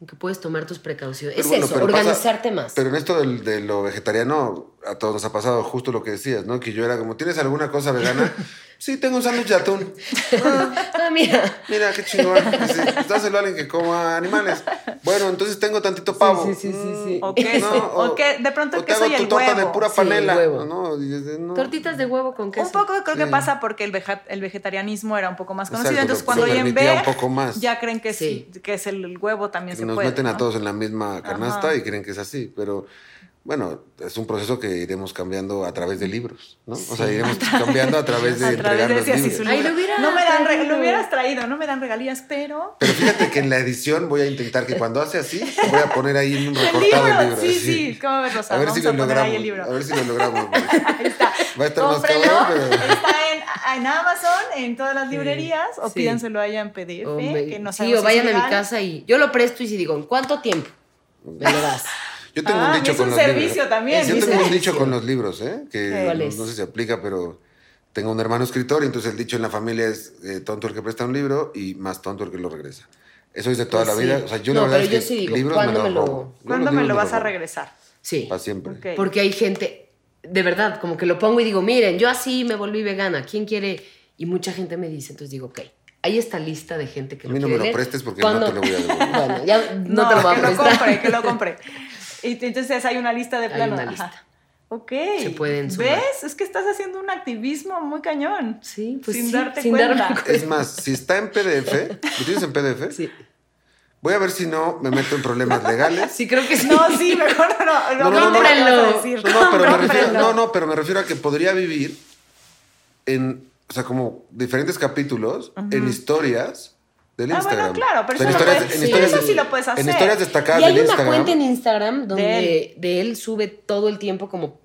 aunque puedes tomar tus precauciones. Pero es bueno, eso, pasa- organizarte más. Pero en esto del- de lo vegetariano, a todos nos ha pasado justo lo que decías, ¿no? Que yo era como, ¿tienes alguna cosa vegana? sí, tengo un sándwich de atún. ah, mira. Mira, qué chingón. Dice, "Pues dáselo a alguien que coma animales. Bueno, entonces tengo tantito pavo. sí, sí, sí, sí. O queso, o que de pronto el te queso hago y tu el torta de huevo. pura panela. el huevo. no. Tortitas de huevo con queso. Un poco creo que pasa porque el, veja- el vegetarianismo era un poco más Exacto, conocido. Entonces, lo- cuando oyen permitía ver, un poco más. ya creen que sí, Sí. que es el, el huevo también que se nos puede. meten a todos en la misma canasta Ajá. y creen que es así. Pero bueno, es un proceso que iremos cambiando a través de libros, ¿no? O sea, iremos cambiando a través de A entregar través de los libros. Ay, lo no me dan traído. lo hubieras traído, no me dan regalías, pero Pero fíjate que en la edición voy a intentar que cuando hace así, voy a poner ahí un el recortado libro, del libro. sí, así. sí, ¿cómo ves, Rosa? A ver Vamos si lo a poner logramos. ahí el libro. A ver si lo logramos. güey. Ahí está. Va a estar más cabrón, pero- Está en, en Amazon, en todas las librerías, o Sí. pídanselo allá en PDF, O que no sí, o vayan a mi casa y yo lo presto y si digo, ¿en cuánto tiempo? Me lo das. Yo tengo Ah, un dicho es con un los servicio libros. también, Yo tengo un dicho con los libros, ¿eh? Que ¿Cuál no, no sé si aplica, pero tengo un hermano escritor y entonces el dicho en la familia es eh, tonto el que presta un libro y más tonto el que lo regresa. Eso es de toda Pues la sí. vida. O sea, yo No, la verdad pero es yo que sí digo, libros ¿cuándo me lo- robo. ¿Cuándo me lo vas a regresar? Sí. Para siempre. Ok. Porque hay gente, de verdad, como que lo pongo y digo, miren, yo así me volví vegana, ¿quién quiere? Y mucha gente me dice, entonces digo, ok, hay esta lista de gente que A lo mí no me lo prestes porque ¿Cuándo? no te lo voy a devolver. Bueno, ya no, te lo voy a que lo prestar. compre, que lo compre. Entonces hay una lista de Hay planos. una Ajá. lista. Ok. Se pueden sumar. ¿Ves? Es que estás haciendo un activismo muy cañón. Sí, pues sin sí, darte sin cuenta. darme cuenta. Es más, si está en PDF, ¿lo tienes en PDF? Sí. Voy a ver si no me meto en problemas legales. Sí, creo que sí. No, sí, mejor no. No, no, no, no. No, no, pero me refiero, no, no, pero me refiero a que podría vivir en, o sea, como diferentes capítulos en historias del Ah, Instagram. bueno, claro, pero O sea, eso, lo historias- puedes, historias eso sí lo puedes hacer. En historias destacadas Y hay del una Instagram. cuenta en Instagram donde De de él, sube todo el tiempo como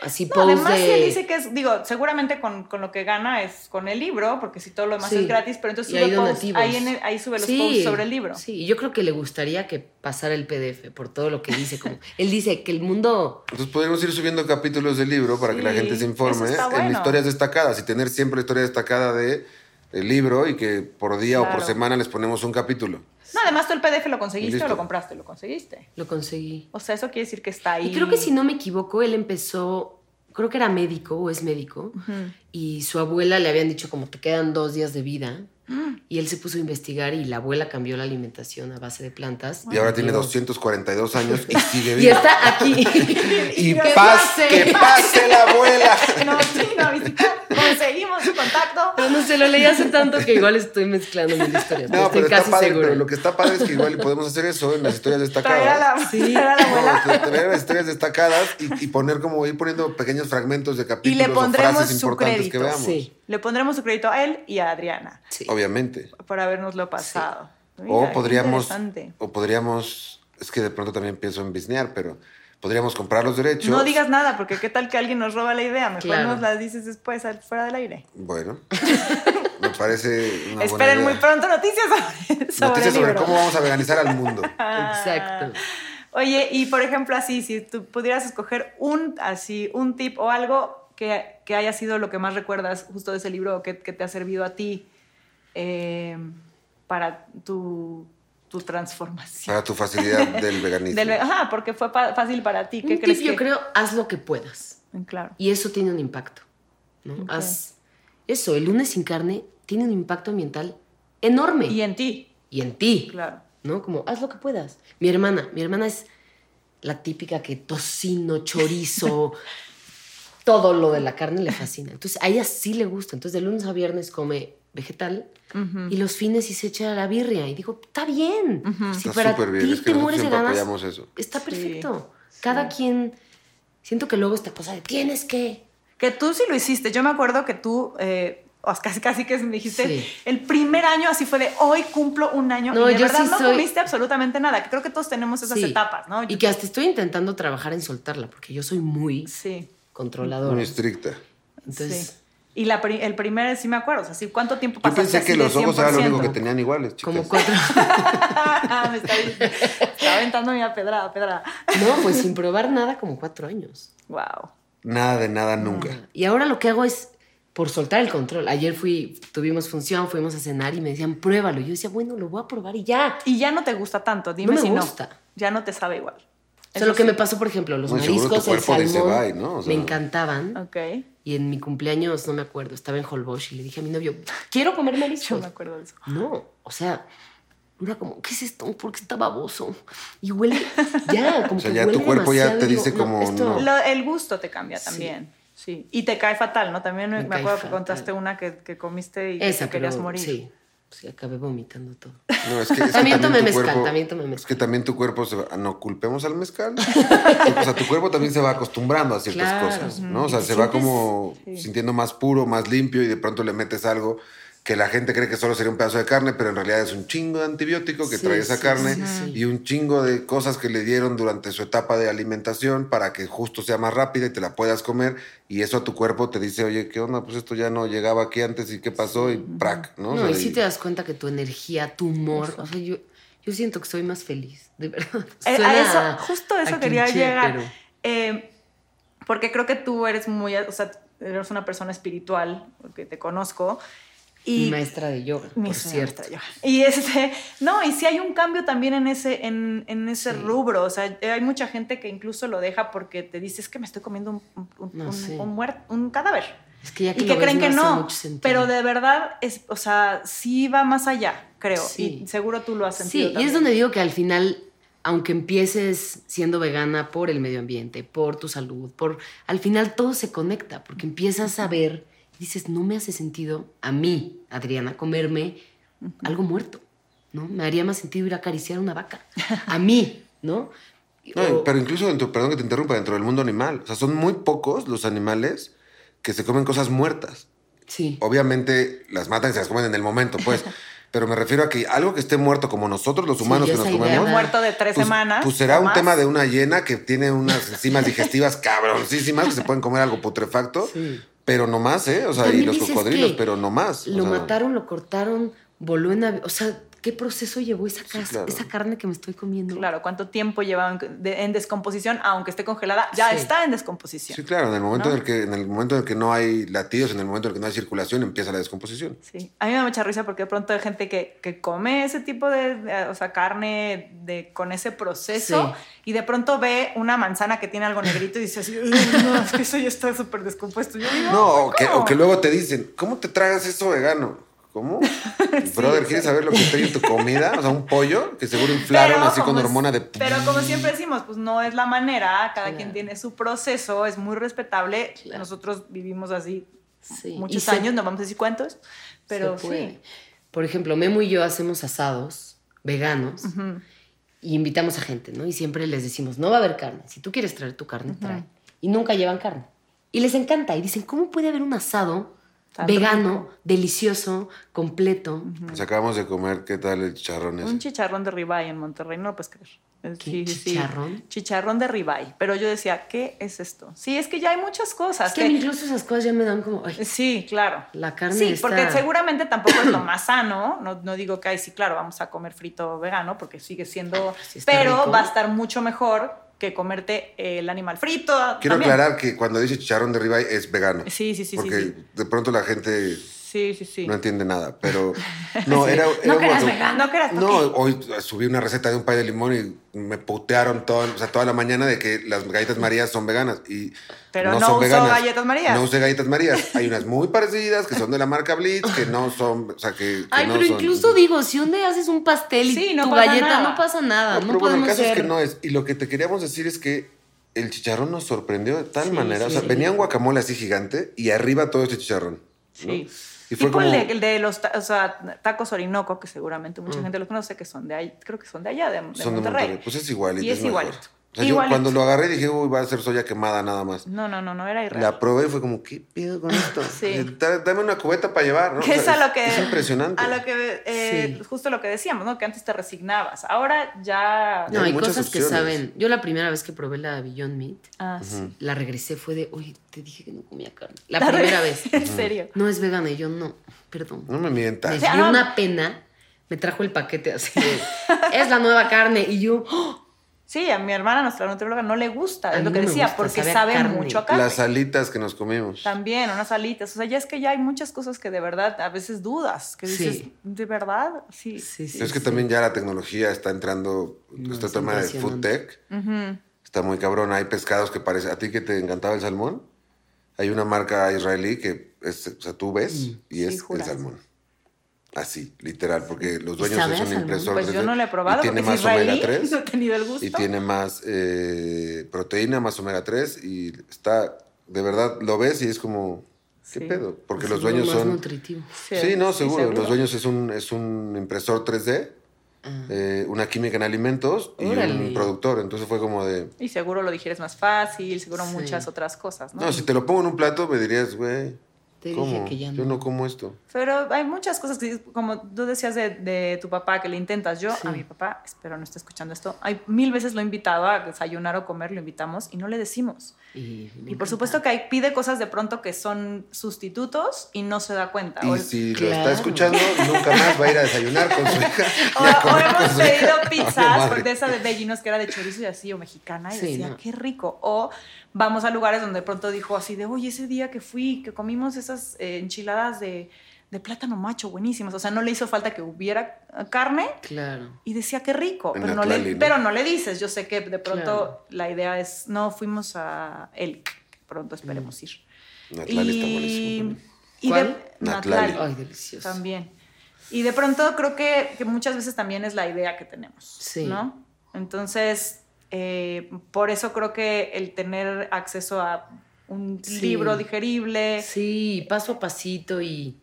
así No, posts además de... él dice que es, digo, seguramente con, con lo que gana es con el libro, porque si todo lo demás Sí. es gratis, pero entonces Y sube hay posts, ahí, en el- ahí sube los Sí, posts sobre el libro. Sí, y yo creo que le gustaría que pasara el PDF por todo lo que dice. Como, él dice que el mundo... Entonces podríamos ir subiendo capítulos del libro para que la gente se informe eso está en historias destacadas y tener siempre la historia destacada de el libro y que por día o por semana les ponemos un capítulo. No, además tú el PDF lo conseguiste Listo. o lo compraste, lo conseguiste. Lo conseguí. O sea, eso quiere decir que está ahí. Y creo que si no me equivoco, él empezó, creo que era médico o es médico, y su abuela le habían dicho como te quedan dos días de vida, y él se puso a investigar y la abuela cambió la alimentación a base de plantas. Y ahora tiene Dios. 242 años y sigue Y vivo. está aquí. Y ¿Qué paz, pase? que pase la abuela. Nos vino a visitar, conseguimos su contacto. Pero no sé, lo leí hace tanto que igual estoy mezclando mil historias. pero No, estoy pero casi está padre, seguro. pero lo que está padre es que igual podemos hacer eso en las historias destacadas. la, Sí. la abuela. No, traer las historias destacadas y, y poner como ir poniendo pequeños fragmentos de Y capítulos le o pondremos frases su importantes que crédito. veamos. Sí. Le pondremos su crédito a él y a Adriana Sí. Obviamente. por habernoslo pasado. Mira, O podríamos, o podríamos, es que de pronto también pienso en bisnear, pero podríamos comprar los derechos. No digas nada, porque qué tal que alguien nos roba la idea. Mejor Claro. nos la dices después al- fuera del aire. Bueno, me parece una Esperen buena muy pronto noticias sobre, sobre Noticias el sobre libro. cómo vamos a veganizar al mundo. Exacto. Oye, y por ejemplo, así, si tú pudieras escoger un, así, un tip o algo que, que haya sido lo que más recuerdas justo de ese libro o que, que te ha servido a ti eh, para tu, tu transformación. Para tu facilidad del veganismo. Del- ajá, porque fue pa- fácil para ti. ¿Qué Un crees tip, yo que- creo, haz lo que puedas. Claro. Y eso tiene un impacto. ¿no? Haz eso, el lunes sin carne tiene un impacto ambiental enorme. Y en ti, Y en ti. claro. ¿no? Como, haz lo que puedas. Mi hermana, mi hermana es la típica que tocino, chorizo, todo lo de la carne le fascina. Entonces, a ella sí le gusta. Entonces, de lunes a viernes come vegetal y los fines sí se echa la birria. Y digo, está bien. Si Está para súper bien, ti es que te mueres de ganas, eso. está perfecto. Cada quien... Siento que luego esta cosa de tienes que... Que tú sí lo hiciste. Yo me acuerdo que tú, eh, o sea, casi, casi que me dijiste, Sí. el primer año así fue de hoy cumplo un año. No, y de yo verdad sí no soy- comiste absolutamente nada. que Creo que todos tenemos esas Sí. etapas, ¿no? Y que hasta estoy intentando trabajar en soltarla, porque yo soy muy Sí. controladora. Muy estricta. Entonces, sí. Y la pri- el primer, sí me acuerdo, o sea, ¿sí? ¿cuánto tiempo Yo pasaste pensé que de los ojos eran lo único que 100%? tenían iguales, chicas. como cuatro... me está, está aventando mi pedrada, pedrada. No, pues sin probar nada como cuatro años. Wow. Nada de nada nunca. Y ahora lo que hago es por soltar el control. Ayer fui, tuvimos función, fuimos a cenar y me decían, pruébalo. Yo decía, bueno, lo voy a probar y ya. Y ya no te gusta tanto, dime me si gusta. no. Ya no te sabe igual. O sea, lo que me pasó, por ejemplo, los No, y seguro mariscos, el salmón, bye, ¿no? O sea- me encantaban. Ok. Y en mi cumpleaños, no me acuerdo, estaba en Holbox y le dije a mi novio, quiero comer Yo mariscos. me acuerdo de eso. No, o sea, era como, ¿qué es esto? ¿Por qué está baboso? Y huele, ya, como O sea, que ya tu cuerpo ya te digo, dice como, esto- no. Lo- el gusto te cambia también. Sí. Y te cae fatal, ¿no? También me, acuerdo que contaste una que, que comiste y Esa, te querías pero morir. Sí, sí, acabé vomitando todo. No, es que, es que También tomé tu mezcal, cuerpo- también tomé Es mezcal. que también tu cuerpo se va. No culpemos al mezcal. o sea, tu cuerpo también se va acostumbrando a ciertas Claro. cosas, ¿no? O sea, se va como sí. sintiendo más puro, más limpio y de pronto le metes algo que la gente cree que solo sería un pedazo de carne, pero en realidad es un chingo de antibiótico que Sí, trae esa sí, carne sí, y un chingo de cosas que le dieron durante su etapa de alimentación para que justo sea más rápida y te la puedas comer y eso a tu cuerpo te dice, oye, ¿qué onda? Pues esto ya no llegaba aquí antes y qué pasó y prac, ¿no? O No, sea, y sí y- te das cuenta que tu energía, tu humor, o sea, yo, yo siento que soy más feliz, de verdad. Eh, Suena a eso, justo a eso a quería cliché, llegar. pero- Eh, porque creo que tú eres muy, o sea, eres una persona espiritual, porque te conozco. Mi Y maestra de yoga, Mi por cierto. maestra de yoga. Y este, no, y sí hay un cambio también en ese, en, en ese Sí. rubro. O sea, hay mucha gente que incluso lo deja porque te dice, es que me estoy comiendo un, un, No un- sé. un muer- un cadáver. Es que ya que y que creen que no. mucho sentido. Pero de verdad, es, o sea, sí va más allá, creo. Sí. Y seguro tú lo has Sí, sentido. y es donde digo que al final, aunque empieces siendo vegana por el medio ambiente, por tu salud, por al final todo se conecta, porque empiezas a ver, dices, no me hace sentido a mí, Adriana, comerme algo muerto, ¿no? Me haría más sentido ir a acariciar una vaca. A mí, ¿no? No, O- pero incluso dentro, perdón que te interrumpa, dentro del mundo animal. O sea, son muy pocos los animales que se comen cosas muertas. sí. Obviamente las matan y se las comen en el momento, pues. pero me refiero a que algo que esté muerto como nosotros, los Sí, humanos que nos comemos. muerto de tres Pues, semanas. pues será un más. tema de una hiena que tiene unas enzimas digestivas cabroncísimas que se pueden comer algo putrefacto, Sí. Pero no más, ¿eh? O sea, y los cocodrilos, pero no más. o Lo sea, mataron, lo cortaron, voló en... avi- O sea, ¿qué proceso llevó esa, claro. esa carne que me estoy comiendo? Claro, cuánto tiempo lleva en, de- en descomposición, aunque esté congelada, ya Sí. está en descomposición. Sí, claro, en el momento ¿No? en el que en el momento en el que no hay latidos, en el momento en el que no hay circulación, empieza la descomposición. Sí. A mí me da mucha risa porque de pronto hay gente que, que come ese tipo de, de- o sea, carne de, con ese proceso Sí. y de pronto ve una manzana que tiene algo negrito y dice así, "Uy, no, es que eso ya está súper descompuesto. Yo digo, No, o que, o que luego te dicen, ¿cómo te tragas eso vegano? ¿Cómo? Brother, ¿quieres saber lo que está ahí en tu comida? O sea, un pollo que seguro inflaron Pero así con hormona de... Pero como siempre decimos, pues no es la manera, cada Claro. quien tiene su proceso, es muy respetable. Claro. Nosotros vivimos así Sí, y muchos se- años, no vamos a decir cuántos, pero sí. Por ejemplo, Memo y yo hacemos asados veganos y invitamos a gente, ¿no? Y siempre les decimos, no va a haber carne. Si tú quieres traer tu carne, trae. Y nunca llevan carne. Y les encanta. Y dicen, ¿cómo puede haber un asado Tan vegano, delicioso, completo? Nos acabamos de comer, ¿qué tal el chicharrón ese? Un chicharrón de ribeye en Monterrey, no lo puedes creer. ¿Qué, sí, sí, sí. chicharrón? Chicharrón de ribeye. Pero yo decía, ¿qué es esto? Sí, es que ya hay muchas cosas. Es que incluso esas cosas ya me dan como. ay, Sí, claro. La carne Sí, está- porque seguramente tampoco es lo más sano. No, no digo que, ay, sí, claro, vamos a comer frito vegano, porque sigue siendo. sí está pero rico. va a estar mucho mejor que comerte el animal frito. Quiero también. aclarar que cuando dice chicharrón de ribeye es vegano. Sí, sí, sí, sí, Porque sí. de pronto la gente Sí, sí, sí. no entiende nada. Pero no, era, era No que eras vegano. No, que era No, hoy subí una receta de un pay de limón y me putearon o sea, toda la mañana de que las galletas Marías son veganas. Y Pero no, no son usó veganas. galletas Marías. No usé galletas Marías. Hay unas muy parecidas que son de la marca Blitz, que no son, o sea, que, que Ay, no pero son- incluso digo, si un día haces un pastel y Sí, no tu pasa galleta, nada. no pasa nada. No, No, pero bueno, el podemos caso ser. es que no es. Y lo que te queríamos decir es que el chicharrón nos sorprendió de tal Sí, manera. o sea, sí. venía un guacamole así gigante y arriba todo este chicharrón. ¿no? Y fue como- de, el de los o sea, tacos Orinoco, que seguramente mucha Mm. gente los conoce, que son de ahí, creo que son de allá, de, de Son de Monterrey. Pues es igualito. Y es mejor. igualito. Sea, yo cuando lo agarré dije, uy, va a ser soya quemada nada más. No, no, no, no era irreal. La probé y fue como, ¿qué pedo con esto? Sí. Da- Dame una cubeta para llevar, ¿no? Que O es sea, a lo que Es impresionante. a lo que eh, Sí. justo lo que decíamos no que antes te resignabas ahora ya No, Hay hay muchas cosas que opciones. saben. Yo la primera vez que probé la Beyond Meat, ah, sí. la regresé, fue de, oye, te dije que no comía carne. La primera vez. en serio No es vegana y yo no, perdón. No me Me mientas. sea, dio una pena. Me trajo el paquete así de, es la nueva carne. Y yo, ¡oh! Sí a mi hermana nuestra nutrióloga no le gusta es lo que decía gusta, porque sabe mucho a carne Las alitas que nos comimos. también unas alitas o sea ya es que ya hay muchas cosas que de verdad a veces dudas que dices Sí. de verdad sí Sí, sí. es que también ya la tecnología está entrando, No, este es tema de food tech. Está muy cabrón. Hay pescados que parece. ¿A ti que te encantaba el salmón? Hay una marca israelí que es, o sea, tú ves y Sí, es el salmón. Así, literal, porque los ¿Y dueños sabe es un impresor. pues yo 3D, no lo he probado Y tiene más israelí omega 3. no he tenido el gusto y tiene más eh, proteína, más omega 3 y está, de verdad, lo ves y es como, ¿qué Sí. pedo? Porque los Seguro dueños más son... nutritivo. Sí, no, seguro. Los dueños es un, es un impresor 3D, Ah. eh, una química en alimentos y Órale. un productor. Entonces fue como de... y seguro lo digieres más fácil seguro Sí. muchas otras cosas no No, si te lo pongo en un plato me dirías, güey, Te dije ¿cómo? que ya Yo no. como esto. Pero hay muchas cosas que, como tú decías de, de tu papá, que le intentas. Yo, Sí. a mi papá, espero no esté escuchando esto, hay mil veces lo he invitado a desayunar o comer, lo invitamos y no le decimos. Y, Y por supuesto que hay, pide cosas de pronto que son sustitutos y no se da cuenta. O, Y si lo está escuchando, nunca más va a ir a desayunar con su hija. o- o hemos pedido pizzas de esa de Bellinos que era de chorizo y así, o mexicana, y Sí, decía, no. qué rico. O vamos a lugares donde de pronto dijo así de, oye, ese día que fui, que comimos esas eh, enchiladas de, de plátano macho, buenísimas. O sea, no le hizo falta que hubiera eh, carne, Claro. y decía qué rico, pero no, le, pero no le dices. Yo sé que de pronto Claro. la idea es, no, fuimos a Elk, pronto esperemos ir. Natlali está buenísimo. y ¿Cuál? de Natlali. Natlali, Ay, delicioso. también. Y de pronto creo que, que muchas veces también es la idea que tenemos, Sí. ¿no? Entonces, eh, por eso creo que el tener acceso a un Sí. libro digerible, Sí, paso a pasito y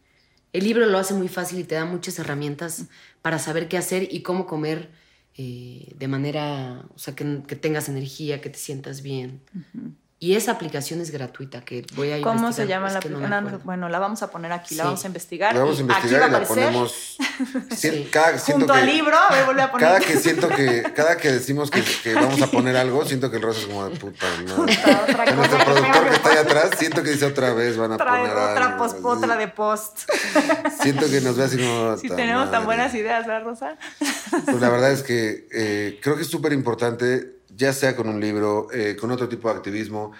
el libro lo hace muy fácil y te da muchas herramientas para saber qué hacer y cómo comer eh, de manera, o sea, que, que tengas energía, que te sientas bien. Y esa aplicación es gratuita, que voy a ¿cómo investigar, se llama es la no aplicación? acuerdo. bueno, la vamos a poner aquí, la vamos a investigar. La vamos a investigar aquí va y la ponemos. Sí. Cada, junto que, al libro, a ver, vuelve a poner. cada que siento que, cada que decimos que, que vamos a poner algo, siento que el rosa es como de puta madre. Otra- otra Que nuestro productor que está ahí atrás, siento que dice otra vez van a poner otra, algo, post, otra de post. Siento que nos ve así como. Si "Ta tenemos tan madre". buenas ideas, ¿verdad, Rosa? Pues la verdad es que eh, creo que es súper importante, ya sea con un libro, eh, con otro tipo de activismo.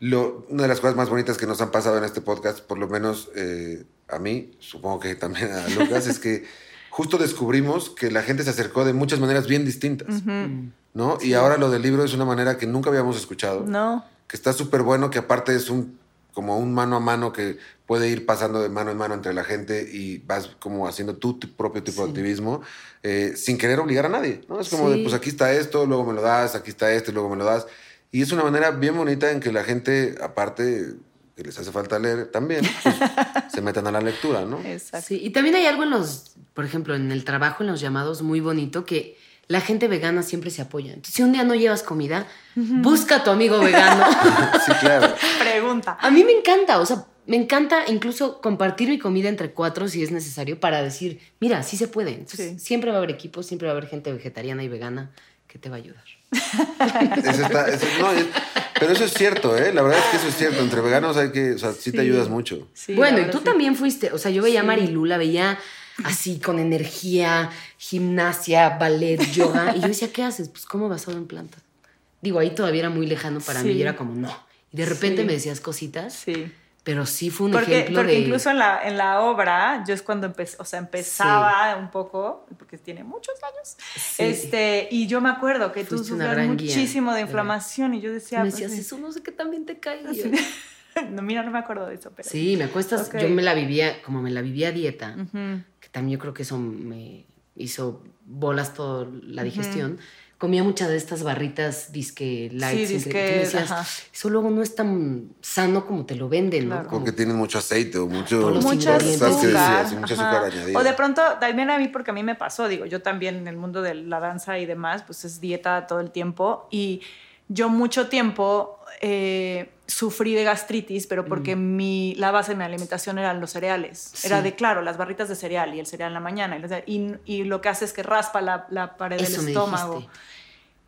Lo, una de las cosas más bonitas que nos han pasado en este podcast, por lo menos eh, a mí, supongo que también a Lucas, es que justo descubrimos que la gente se acercó de muchas maneras bien distintas. ¿no? Y ahora lo del libro es una manera que nunca habíamos escuchado, No. que está súper bueno, que aparte es un como un mano a mano que puede ir pasando de mano en mano entre la gente y vas como haciendo tu propio tipo de activismo eh, sin querer obligar a nadie, ¿no? Es como de, pues aquí está esto, luego me lo das, aquí está esto, luego me lo das. Y es una manera bien bonita en que la gente, aparte que les hace falta leer también, pues, se metan a la lectura, ¿no? Exacto. Sí, y también hay algo en los, por ejemplo, en el trabajo, en los llamados, muy bonito, que la gente vegana siempre se apoya. Entonces, si un día no llevas comida, busca a tu amigo vegano. Sí, claro. Pregunta. A mí me encanta, o sea, me encanta incluso compartir mi comida entre cuatro si es necesario para decir, mira, sí se puede. Entonces, Sí. siempre va a haber equipos, siempre va a haber gente vegetariana y vegana que ¿qué te va a ayudar? Eso está- eso- no, es- pero eso es cierto, ¿eh? La verdad es que eso es cierto. Entre veganos hay que, o sea, sí, te ayudas mucho. Sí, bueno, y tú sí. también fuiste, o sea, yo veía a Marilu, la veía así con energía, gimnasia, ballet, yoga, y yo decía, ¿qué haces? Pues como basado en plantas. Digo, ahí todavía era muy lejano para mí, y era como, no. Y de repente Sí. me decías cositas, Sí. pero sí fue un Porque, ejemplo porque de... incluso en la, en la obra, yo es cuando empecé, o sea, empezaba un poco, porque tiene muchos años, Sí. este, y yo me acuerdo que tú Fuiste una sufrías guía, muchísimo de inflamación y yo decía, me pues, decías, sí. eso no sé qué también te cae. No, mira, no me acuerdo de eso, pero... Sí, me acuestas, Ok. yo me la vivía, como me la vivía a dieta, que también yo creo que eso me hizo bolas toda la digestión. Comía muchas de estas barritas disque light. disque, decías, ajá. eso luego no es tan sano como te lo venden, ¿no? Claro. Como- Porque tienen mucho aceite o mucho. Todos los mucho ingredientes. ¿sabes qué azúcar. ajá. azúcar. O de pronto, también a mí, porque a mí me pasó, digo, yo también en el mundo de la danza y demás, pues es dieta todo el tiempo. Y yo mucho tiempo eh, sufrí de gastritis, pero porque mi, la base de mi alimentación eran los cereales. Era de, claro, las barritas de cereal y el cereal en la mañana. Y, lo que hace es que raspa la, la pared Eso del estómago. dijiste.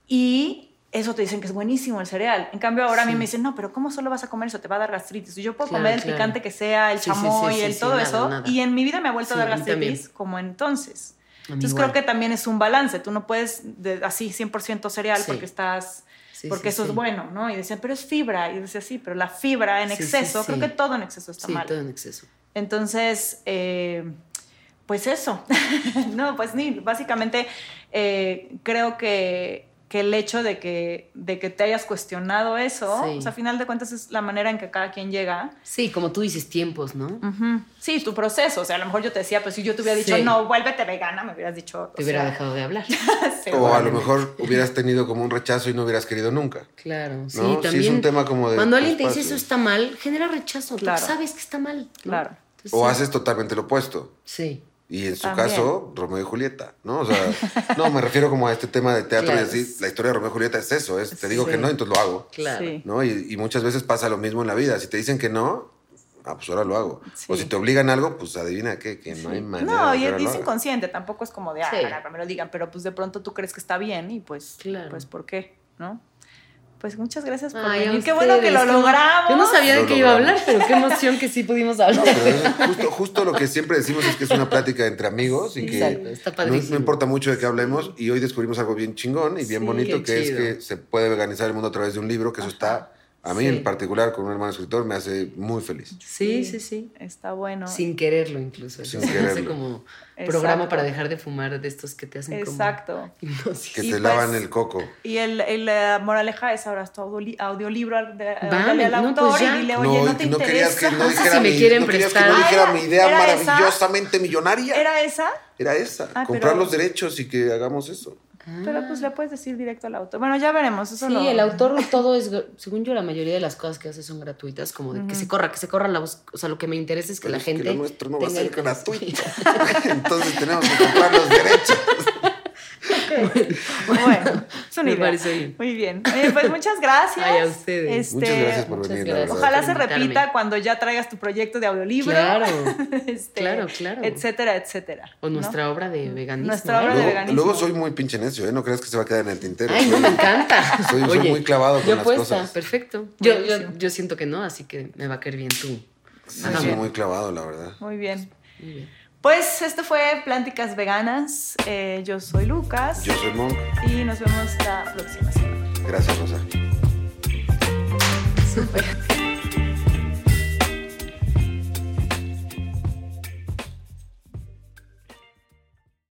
Y eso te dicen que es buenísimo el cereal. En cambio, ahora a mí me dicen, no, pero ¿cómo solo vas a comer eso? Te va a dar gastritis. Y yo puedo Claro, comer el claro. picante que sea, el Sí, chamoy, el todo nada, eso. nada. Y en mi vida me ha vuelto a dar mí también. gastritis como entonces. Entonces igual. creo que también es un balance. Tú no puedes de- así 100% cereal porque estás... Sí, porque sí, eso sí. es bueno, ¿no? Y decían, pero es fibra. Y yo decía, sí, pero la fibra en Sí, sí, exceso, creo sí. que todo en exceso está Sí, mal. todo en exceso. Entonces, eh, pues eso. no, pues ni, básicamente eh, creo que, que el hecho de que, de que te hayas cuestionado eso, Sí. o sea, a final de cuentas es la manera en que cada quien llega. Sí, como tú dices, tiempos, ¿no? Ujú. Sí, tu proceso. O sea, a lo mejor yo te decía, pues si yo te hubiera dicho, Sí. no, vuélvete vegana, me hubieras dicho. Te hubiera sea, dejado de hablar. O a lo mejor hubieras tenido como un rechazo y no hubieras querido nunca. Claro, sí, ¿No? Sí, es también. un tema como de Cuando alguien te dice eso está mal, genera rechazo. Claro. Tú sabes que está mal. ¿no? Claro. Entonces, O sí. haces totalmente lo opuesto. Sí. Y en su También. caso, Romeo y Julieta, ¿no? O sea, no, me refiero como a este tema de teatro Claro. y así. La historia de Romeo y Julieta es eso, es te digo Sí. que no, entonces lo hago. Claro. Sí. ¿No? Y, y muchas veces pasa lo mismo en la vida. Si te dicen que no, ah, pues ahora lo hago. Sí. O si te obligan a algo, pues adivina qué, que no hay manera. No, de y que es inconsciente, tampoco es como de, ah, Sí. carajo, me lo digan, pero pues de pronto tú crees que está bien y pues, Claro. pues ¿por qué? ¿No? Pues muchas gracias por Ay, venir. Qué bueno que lo logramos. Yo no sabía de Lo qué iba a hablar, pero qué emoción que sí pudimos hablar. No, justo, justo lo que siempre decimos es que es una plática entre amigos y que Exacto, está no, no importa mucho de qué hablemos. Y hoy descubrimos algo bien chingón y bien Sí, bonito, que chido. es que se puede veganizar el mundo a través de un libro, que eso está, a mí Sí. en particular, con un hermano escritor, me hace muy feliz. Sí, sí, sí. Está bueno. Sin quererlo incluso. Sin Se me hace quererlo. como Exacto. programa para dejar de fumar de estos que te hacen como... Exacto. Que Y te pues- lavan el coco. Y el, el, la moraleja es ahora tu audioli- audiolibro al- de, háblale al no, autor pues ya. y dile, no, oye, no, te no querías que interesa. no dijera, Si me mi, quieren no querías que prestar. no dijera Ah, mi idea ¿era esa? maravillosamente millonaria. ¿Era esa? Era esa, Ah, comprar pero- los derechos y que hagamos eso. Pero pues le puedes decir directo al autor. Bueno, ya veremos. Eso Sí, lo- el autor todo es, según yo, la mayoría de las cosas que hace son gratuitas, como de que se corra, que se corra la voz. O sea, lo que me interesa es que Pero la es que gente. lo nuestro no va a ser gratuito. Entonces tenemos que comprar los derechos. Bueno, es una Me idea. parece bien. Muy bien. Pues muchas gracias. Ay, a ustedes. Este, Muchas gracias por muchas venir. gracias. Ojalá por se invitarme. repita cuando ya traigas tu proyecto de audiolibro. Claro. Este, Claro, claro. Etcétera, etcétera. O ¿no? nuestra obra de veganismo. Nuestra obra ¿eh? de Luego, veganismo. luego soy muy pinche necio, ¿eh? No creas que se va a quedar en el tintero. Ay, no, me encanta. Soy- muy clavado con yo las puesta, cosas. perfecto. Yo, yo, siento que no, así que me va a caer bien tú. Sí, soy muy clavado, la verdad. Muy bien. Muy bien. Pues esto fue Plánticas Veganas. Eh, yo soy Lucas. Yo soy Monk. Y nos vemos la próxima semana. Gracias, Rosa. Súper.